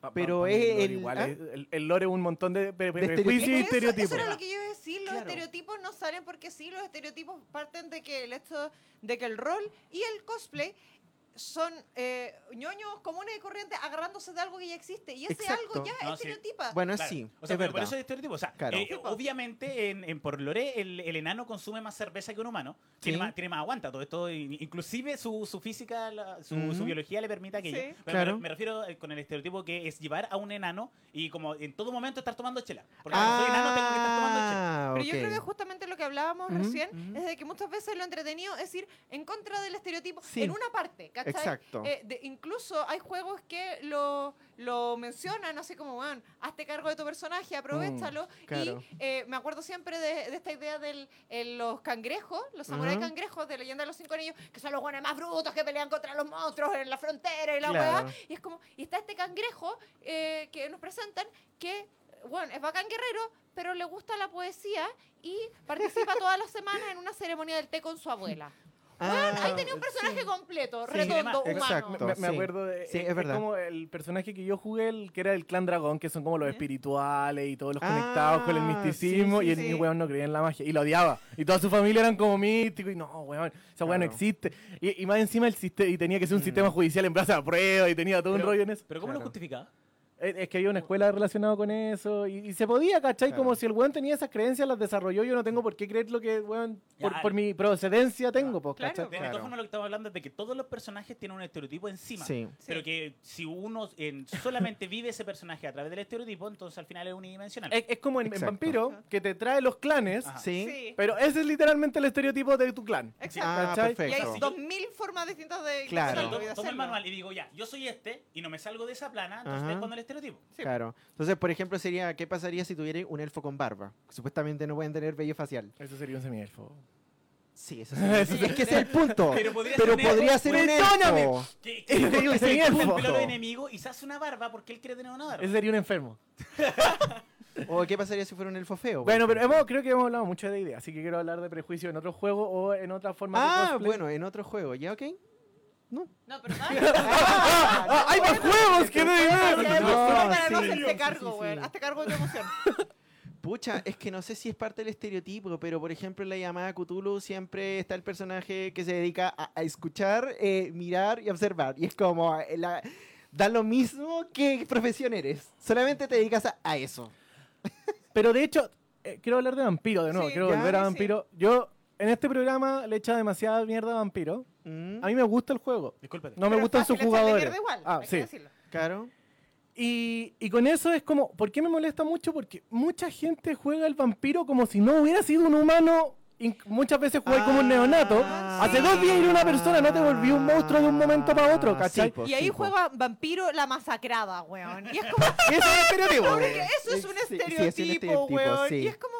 Pa- pa- Pero pa- es lore el- igual, ¿ah? el, el lore es un montón de, prejuicios y eso, estereotipos. eso era lo que yo iba a decir. Los Claro. estereotipos no salen porque sí, los estereotipos parten de que el hecho de que el rol y el cosplay son eh, ñoños comunes y corrientes agarrándose de algo que ya existe. Y ese Exacto. algo ya No, sí. estereotipa. Bueno, Claro. sí, O sea, es pero por eso es estereotipo. O sea, Claro. eh, po. obviamente, en, en por lore, el, el enano consume más cerveza que un humano. Tiene, más, tiene más aguanta. Todo esto, in- inclusive su, su física, la- su, biología le permite aquello. Sí. Pero Claro. me, me refiero eh, con el estereotipo que es llevar a un enano y como en todo momento estar tomando chela. Porque como soy enano tengo que estar tomando chela. Ah, Pero yo creo que justamente lo que hablábamos recién es de que muchas veces lo entretenido es ir en contra del estereotipo Sí. en una parte, ¿cachai? Exacto. Eh, de- incluso hay juegos que lo, lo mencionan así como, bueno, hazte cargo de tu personaje, aprovechalo. Mm, claro. Y eh, me acuerdo siempre de, de esta idea de los cangrejos, los samuráis Ujú. cangrejos de Leyenda de los Cinco Anillos, que son los buenos más brutos que pelean contra los monstruos en la frontera y la Claro. weá. Y es como, y está este cangrejo eh, que nos presentan que, bueno, es bacán guerrero, pero le gusta la poesía y participa todas las semanas en una ceremonia del té con su abuela. Ah, Ahí tenía un personaje completo, Sí, redondo, humano. exacto. Me, me sí. acuerdo de. Sí, eh, es verdad. como el personaje que yo jugué, el, que era el clan dragón, que son como los ¿Ya? espirituales y todos los Ah, conectados con el misticismo. sí, y el sí. weón no creía en la magia. Y lo odiaba. Y toda su familia eran como místicos. Y no, weón, esa weón no Claro. existe. Y, y más encima el sistema. Y tenía que ser un Mm. sistema judicial en base a prueba. Y tenía todo un rollo en eso. Pero ¿cómo lo Claro. justificaba? Es es que había una escuela relacionada con eso. Y, y se podía, ¿cachai? Claro. Como si el weón tenía esas creencias, las desarrolló. Yo no tengo por qué creer lo que, weón, por, Ya, por mi procedencia tengo, pues, Claro. ¿cachai? De, todas formas, lo que estamos hablando es de que todos los personajes tienen un estereotipo encima. Sí. Pero que si uno en- solamente vive ese personaje a través del estereotipo, entonces al final es unidimensional. Es, es como en. Vampiro, que te trae los clanes. Sí. Sí. Pero ese es literalmente el estereotipo de tu clan. Exacto. Ah, y hay dos mil formas distintas de Claro. Tomo, el manual y digo, ya, yo soy este y no me salgo de esa plana, entonces Ajá. es cuando el estereotipo. Sí. Claro. Entonces, por ejemplo, sería, ¿qué pasaría si tuviera un elfo con barba? Supuestamente no pueden tener vello facial. Eso sería un semielfo. Sí, eso sí. es que ese es el punto. Pero podría Pero ser un podría elfo. ser un Perdóname. elfo. Que, Ese que sería un se de enemigo y se hace una barba porque él quiere tener una barba. Ese sería un enfermo. ¿O qué pasaría si fuera un elfo feo? Bueno, pero hemos, creo que hemos hablado mucho de ideas, así que quiero hablar de prejuicio en otro juego o en otra forma de Ah, cosplay. bueno, en otro juego, ¿ya ok? No. No, pero. ¡Ah, hay más juegos que de no cargo, sí, güey. sí. Hazte cargo de tu emoción. Pucha, es que no sé si es parte del estereotipo, pero por ejemplo en la llamada Cthulhu siempre está el personaje que se dedica a, a escuchar, eh, mirar y observar. Y es como, eh, la- da lo mismo qué profesión eres, solamente te dedicas a, a eso. Pero de hecho, eh, quiero hablar de vampiro de nuevo, Sí, quiero ya, volver a sí, sí. vampiro. Yo en este programa le he echado demasiada mierda a vampiro. Mm, A mí me gusta el juego. Discúlpate. No me Pero gustan sus jugadores. igual, Ah, sí. Claro. Y, y con eso es como, ¿por qué me molesta mucho? Porque mucha gente juega el vampiro como si no hubiera sido un humano. Muchas veces jugué como un neonato. Ah, Hace sí. dos días era una persona, no te volví un monstruo de un momento para otro, Ah, ¿cachai? sí, po, Y ahí sí, po. juega Vampiro la masacrada, weón. Y es como, es el estereotipo. porque eso es un Sí, sí, es un estereotipo, weón. sí. Y es como,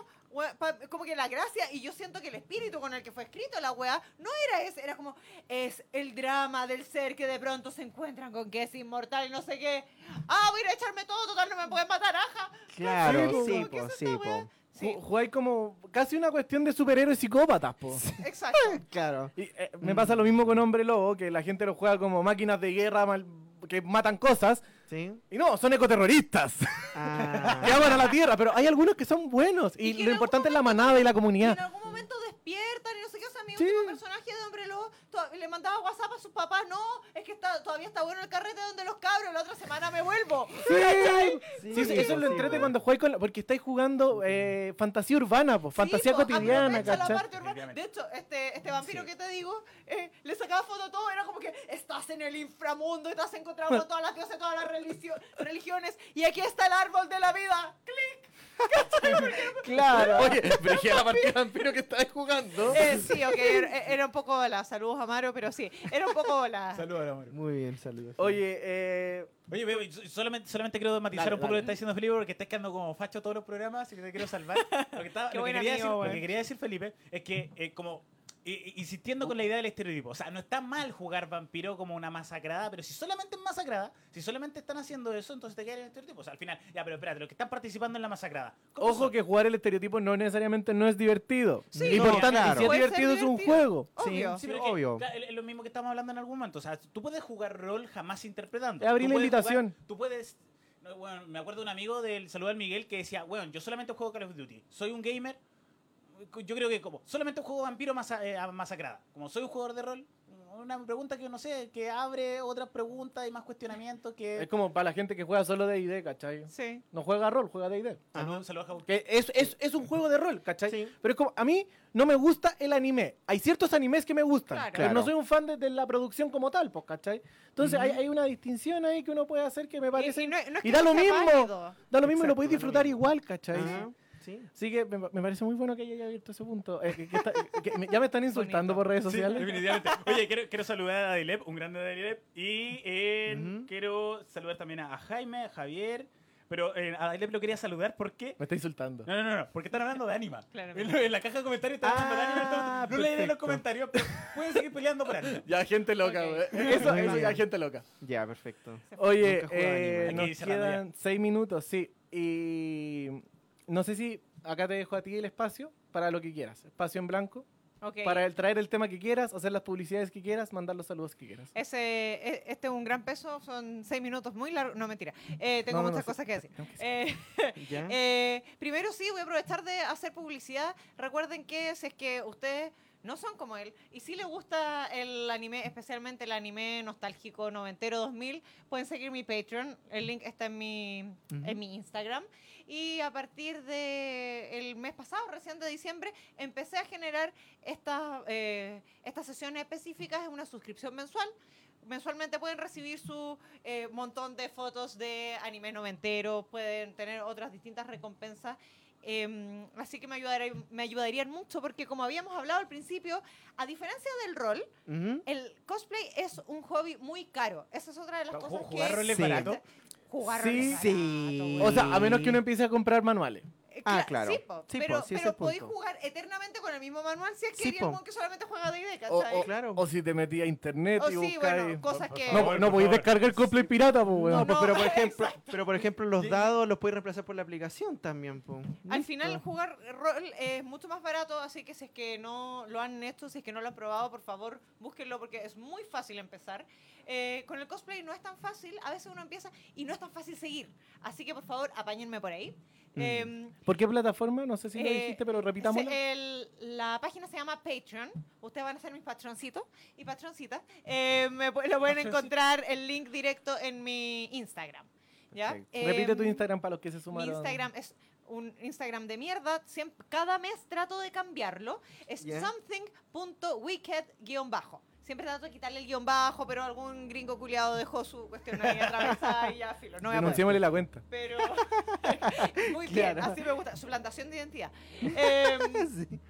como que la gracia, y yo siento que el espíritu con el que fue escrito la weá, no era ese, era como, es el drama del ser que de pronto se encuentran con que es inmortal y no sé qué. Ah, voy a ir a echarme todo, total, no me pueden matar, ajá. Claro, Sí, sí, po, ¿qué po, es sí, po. Sí, Ju- Jugáis como casi una cuestión de superhéroes psicópatas, po. exacto. Claro. Y, eh, me pasa lo mismo con Hombre Lobo, que la gente lo juega como máquinas de guerra mal- que matan cosas. Sí. Y no, son ecoterroristas. Ah, que aman a la tierra, pero hay algunos que son buenos. Y, Y lo importante es la manada y la Y en comunidad. algún momento despiertan y no sé qué. O sea, mi Sí. último personaje de Hombre Lobo le mandaba WhatsApp a sus papás. No, es que está, todavía está bueno el carrete donde los cabros. La otra semana me vuelvo. Sí, Sí, Sí, eso- eso es lo sí, entrete cuando jugáis con la- porque estáis jugando eh, fantasía urbana, pues, fantasía Sí, po, cotidiana, urbana. De hecho, este, este vampiro Sí. que te digo, eh, le sacaba foto a todo. Era como que estás en el inframundo y te has encontrado con todas las diosas, todas las religio- religiones. Y aquí está el árbol de la vida. ¡Clic! claro. Oye, pero la partida de vampiro que estáis jugando. Eh, sí, ok, era, era un poco la saludos Amaro, pero sí, era un poco la. Saludos, amor. Muy bien, saludos. Oye, eh, Oye, solamente, solamente quiero matizar Dale, un poco lo que está diciendo Felipe porque estás quedando como facho todos los programas, así que te quiero salvar. Lo que, lo quería, amigo, decir, lo weón. que quería decir, Felipe, es que eh, como insistiendo con la idea del estereotipo. O sea, no está mal jugar vampiro como una masacrada, pero si solamente es masacrada, si solamente están haciendo eso, entonces te queda el estereotipo. O sea, al final, ya, pero espérate, los que están participando en la masacrada. ¿cómo Ojo son? que jugar el estereotipo no necesariamente no es divertido. Sí, y no, por tanto, claro. si es ser divertido es un divertido. juego. Obvio. Sí, pero es que, obvio. claro, es lo mismo que estamos hablando en algún momento. O sea, tú puedes jugar rol jamás interpretando. Es abrir la invitación. jugar- tú puedes. no, bueno, me acuerdo de un amigo del saludo al Miguel que decía, bueno, yo solamente juego Call of Duty. Soy un gamer. Yo creo que como solamente juego vampiro masa, eh, masacrada. Como soy un jugador de rol, una pregunta que no sé, que abre otras preguntas y más cuestionamientos que. Es como para la gente que juega solo D&D, ¿cachai? Sí. No juega rol, juega D&D. Saludos, saludos a Jaúl. Que es, es, es un juego de rol, ¿cachai? Sí. Pero es como, a mí no me gusta el anime. Hay ciertos animes que me gustan, Claro. pero Claro. no soy un fan de, de la producción como tal, pues, ¿cachai? Entonces hay, hay una distinción ahí que uno puede hacer que me parece... Y, y no, no es y que da no lo mismo. Da lo mismo y lo podéis da lo disfrutar mismo. igual, ¿cachai? Ajá, sí. Así que me, me parece muy bueno que haya abierto ese punto. Eh, que- que está- que me- ya me están insultando Bonito. por redes Sí, sociales. definitivamente. Oye, quiero, quiero saludar a Adilep, un grande de Adilep. Y eh, quiero saludar también a Jaime, a Javier. Pero eh, a Adilep lo quería saludar porque. Me está insultando. No, no, no, no, porque están hablando de Anima. Claramente. En, la- en la caja de comentarios están hablando de Anima. Ah, entonces no los comentarios, pero pueden seguir peleando por Anima. Ya, gente loca, Ok. güey. Eso, eso ya, gente loca. Ya, perfecto. Oye, eh, nos quedan seis minutos, sí. Y no sé si acá te dejo a ti el espacio para lo que quieras. Espacio en blanco. Para el, traer el tema que quieras, hacer las publicidades que quieras, mandar los saludos que quieras. Ese, e- este es un gran peso, son seis minutos muy largos. No, mentira. Eh, tengo No, no, no, muchas cosas que decir. Que Eh, eh, primero sí, voy a aprovechar de hacer publicidad. Recuerden que si es que ustedes no son como él y si les gusta el anime, especialmente el anime nostálgico noventero 2000, pueden seguir mi Patreon. El link está en mi, en mi Instagram. Y a partir del mes pasado, recién de diciembre, empecé a generar estas, eh, estas sesiones específicas en una suscripción mensual. Mensualmente pueden recibir su eh, montón de fotos de anime noventero, pueden tener otras distintas recompensas. Em, así que me, ayudaría, me ayudarían mucho porque como habíamos hablado al principio, a diferencia del rol, el cosplay es un hobby muy caro. Esa es otra de las cosas jugar que... rol es Sí. barato. Jugar Sí, es sí. barato, O sea, a menos que uno empiece a comprar manuales. eh, Ah, cla- claro. Sí, po, Sí, pero, po, sí, ese pero podéis punto. jugar eternamente con el mismo manual si es que Sí, eres po. el mon que solamente juega D&D, O, ¿cachai? o- Claro. o si te metí a internet O y sí, buscáis... bueno, cosas que... No, no por podéis favor. descargar el cosplay pirata, pues, weón. No, Pues, pero, por ejemplo, pero por ejemplo, los dados los puedes reemplazar por la aplicación también. po. Al Listo. final jugar rol es mucho más barato, así que si es que no lo han hecho, si es que no lo han probado, por favor, búsquenlo porque es muy fácil empezar. Eh, con el cosplay no es tan fácil, a veces uno empieza y no es tan fácil seguir. Así que por favor, apáñenme por ahí. Mm. Em, ¿Por qué plataforma? No sé si lo Eh, dijiste, pero repitámoslo. El- la página se llama Patreon. Ustedes van a ser mis patroncitos y patroncitas. Eh, me lo pueden encontrar el link directo en mi Instagram. ¿ya? Repite tu Em, Instagram para los que se Mi sumaron. Instagram es un Instagram de mierda. Siempre, cada mes trato de cambiarlo. Es Ya. something.wicked-bajo. Siempre trato de quitarle el guion bajo, pero algún gringo culiado dejó su cuestión ahí atravesada y ya, filo. No. Denunciémosle la cuenta. Pero muy bien, Claro. así me gusta. Suplantación de identidad. Em, Sí.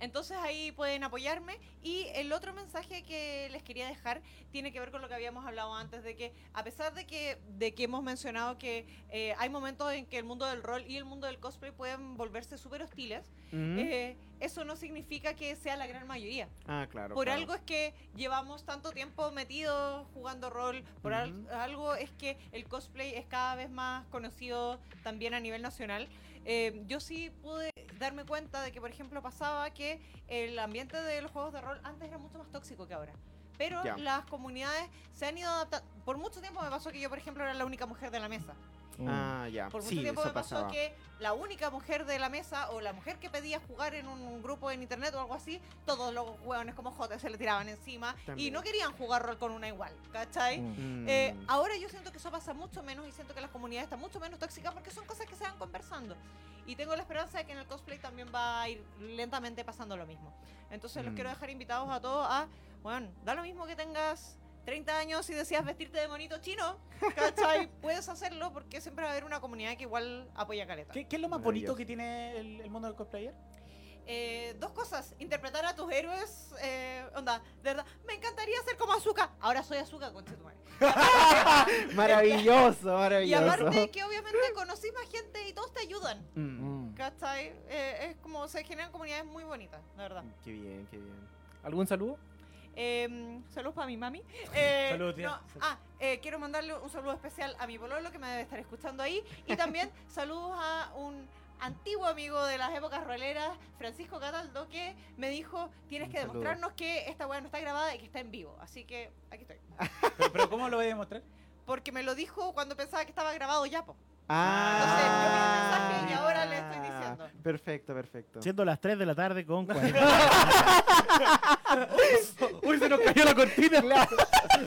Entonces ahí pueden apoyarme. Y el otro mensaje que les quería dejar tiene que ver con lo que habíamos hablado antes, de que a pesar de que, de que hemos mencionado que eh, hay momentos en que el mundo del rol y el mundo del cosplay pueden volverse súper hostiles, Ujú. eh, eso no significa que sea la gran mayoría. ah, claro. Por claro. algo es que llevamos tanto tiempo metidos jugando rol, por al- Ujú. algo es que el cosplay es cada vez más conocido también a nivel nacional. Eh, yo sí pude darme cuenta de que, por ejemplo, pasaba que el ambiente de los juegos de rol antes era mucho más tóxico que ahora. Pero las comunidades se han ido adaptando. Por mucho tiempo me pasó que yo, por ejemplo, era la única mujer de la mesa. Mm. Ah, ya. Por mucho sí, tiempo eso me pasó pasaba. que la única mujer de la mesa o la mujer que pedía jugar en un grupo en internet o algo así, todos los hueones como J se le tiraban encima y no querían jugar rol con una igual, ¿cachai? Mm. Mm. Eh, ahora yo siento que eso pasa mucho menos y siento que las comunidades están mucho menos tóxicas porque son cosas que se van conversando. Y tengo la esperanza de que en el cosplay también va a ir lentamente pasando lo mismo. Entonces los Mm. quiero dejar invitados a todos a, bueno, da lo mismo que tengas 30 años y decías vestirte de monito chino, ¿cachai? Puedes hacerlo porque siempre va a haber una comunidad que igual apoya caleta. ¿Qué, qué es lo más Maravilloso. bonito que tiene el, el mundo del cosplayer? Eh, dos cosas, interpretar a tus héroes, eh, onda, de verdad, me encantaría ser como Azuka, ahora soy Azuka, con Maravilloso, Y maravilloso. aparte que obviamente conocí más gente y todos te ayudan, Mm. Mm. ¿cachai? Eh, es como se generan comunidades muy bonitas, la verdad. Qué bien, qué bien. ¿Algún saludo? Eh, saludos para mi mami. Eh, Saludos, tía. no, ah, eh, quiero mandarle un saludo especial a mi pololo que me debe estar escuchando ahí. Y también saludos a un antiguo amigo de las épocas roleras, Francisco Cataldo, que me dijo, tienes que demostrarnos que esta weá no está grabada y que está en vivo. Así que aquí estoy. Pero, pero ¿cómo lo voy a demostrar? Porque me lo dijo cuando pensaba que estaba grabado ya, po. Ah, Entonces, yo vi el mensaje y ahora le estoy diciendo. Perfecto, perfecto. Siendo las 3 de la tarde con 40. Uy, se nos cayó la cortina.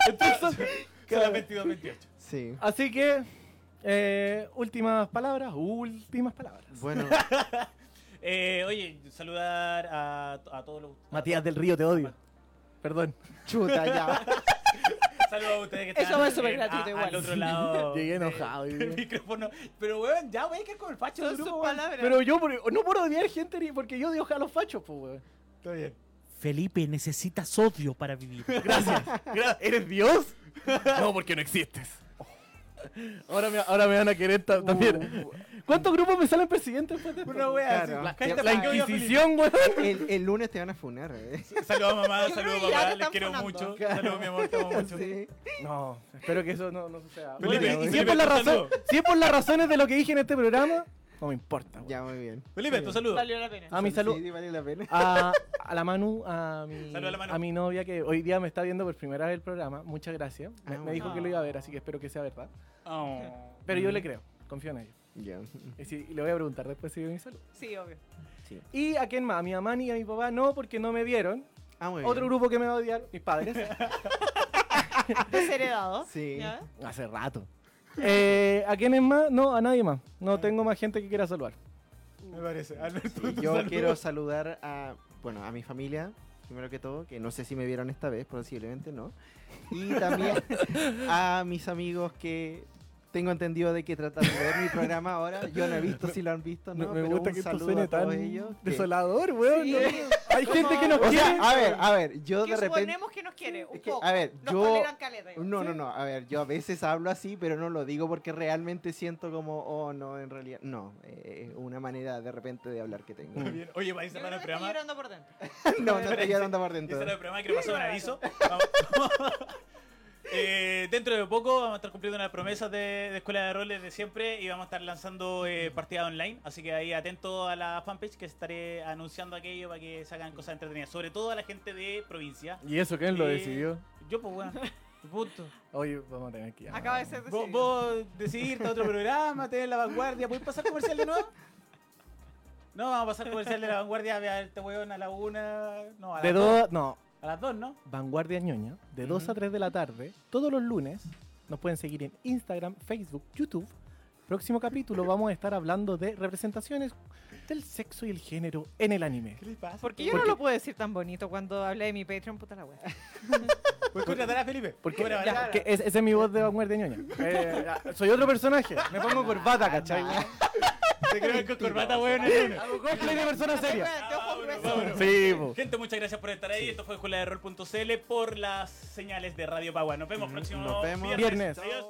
Entonces, Son las 22, 28. Sí. así que, eh, últimas palabras, últimas palabras. Bueno, Eh, oye, saludar a, a todos los. Matías del Río, te odio. Perdón. chuta ya. Saludos a ustedes que están Eso va súper eh, gratuito a- igual. al otro lado. Llegué enojado día. micrófono. Pero, weón, ya, weón, que es como el facho del Son sus grupo, weón. palabras. Pero yo, por- no por odiar gente, ni porque yo odio a los fachos, pues, weón. Está bien. Felipe, necesitas sodio para vivir. Gracias. Gra- ¿Eres Dios? No, porque no existes. Ahora me, ahora me van a querer ta- también. ¿Cuántos grupos me salen presidentes después de esto? Una wea así. Claro. La, La, cállate, Felipe. Inquisición, weón. El, el lunes te van a funar, eh. Saludos a mamá, saludos te les quiero funando. mucho. Saludos mi amor, te amo mucho. Sí. No, espero que eso no, no suceda. Felipe, Bueno, y si, es por la tu razón, saludo. si es por las razones de lo que dije en este programa, no me importa. Ya, muy bien. Felipe, tu saludo. Valió la pena. A mi salud. Sí, vale la pena. A, a la Manu, a mi, a la Manu. a mi novia que hoy día me está viendo por primera vez el programa. Muchas gracias. Me, Ah, me dijo que lo iba a ver, así que espero que sea verdad. Oh. Pero yo le creo, confío en ello. Ya. Y, le voy a preguntar después si vio mi salud. Sí, obvio. ¿Y a quién más? A mi mamá ni a mi papá no, porque no me vieron. Ah, muy bien. Otro grupo que me va a odiar, mis padres. Desheredado. Sí. ¿Ya? Hace rato. Eh, ¿A quiénes más? No, a nadie más. No tengo más gente que quiera saludar. Me parece. Alberto, Sí, yo saludo. quiero saludar a, bueno, a mi familia, primero que todo, que no sé si me vieron esta vez, posiblemente no. Y también a mis amigos que tengo entendido de que tratan de ver mi programa ahora. Yo no he visto si lo han visto, Me, ¿no? me Pero gusta un que esto suene a tan ellos. que- desolador, weón. Sí. no- Hay gente que nos O quiere. sea, a ver, a ver, yo Que de repente... suponemos que nos quiere, un Es que, poco. a ver, Nos yo- caleta. No, no, no, a ver, yo a veces hablo así, pero no lo digo porque realmente siento como, oh, no, en realidad, no, eh, es una manera de repente de hablar que tengo. Muy bien. Oye, Yo cerrando creo el que estoy programa. llorando por dentro. no, no estoy llorando por Y dentro. cerrar el programa, quiero pasar un aviso. Vamos. Eh, dentro de poco vamos a estar cumpliendo una promesa de, de Escuela de Roles de siempre y vamos a estar lanzando eh, partidas online. Así que ahí atento a la fanpage que estaré anunciando aquello para que se hagan cosas entretenidas. Sobre todo a la gente de provincia. ¿Y eso quién lo Eh, decidió? Yo, pues, bueno. Punto. Oye, vamos a tener que llamar. Acaba de ser Vos, decidido. vos decidirte a otro programa, tener la vanguardia. ¿Puedes pasar comercial de nuevo? No, vamos a pasar comercial de la vanguardia a ver este weón a la una. No, a De las dos. dos, no, A las dos, ¿no? Vanguardia Ñoña, de 2 a Ujú. 3 de la tarde, todos los lunes. Nos pueden seguir en Instagram, Facebook, YouTube. Próximo capítulo vamos a estar hablando de representaciones del sexo y el género en el anime. ¿Qué le pasa? ¿Por qué yo Porque- no lo puedo decir tan bonito cuando hablé de mi Patreon? Puta la wea. ¿Puedes contratar a Felipe? Porque ya, que es- esa es mi voz de Vanguardia Ñoña. Eh, soy otro personaje. Me pongo corbata, ¿cachai? Te creo que con corbata, weón. cosplay de persona seria. Sí, po. Gente, muchas gracias por estar ahí. Esto fue Escuela de Rol.cl por las señales de Radio Pagua. Nos vemos próximo Nos vemos. Viernes. Adiós.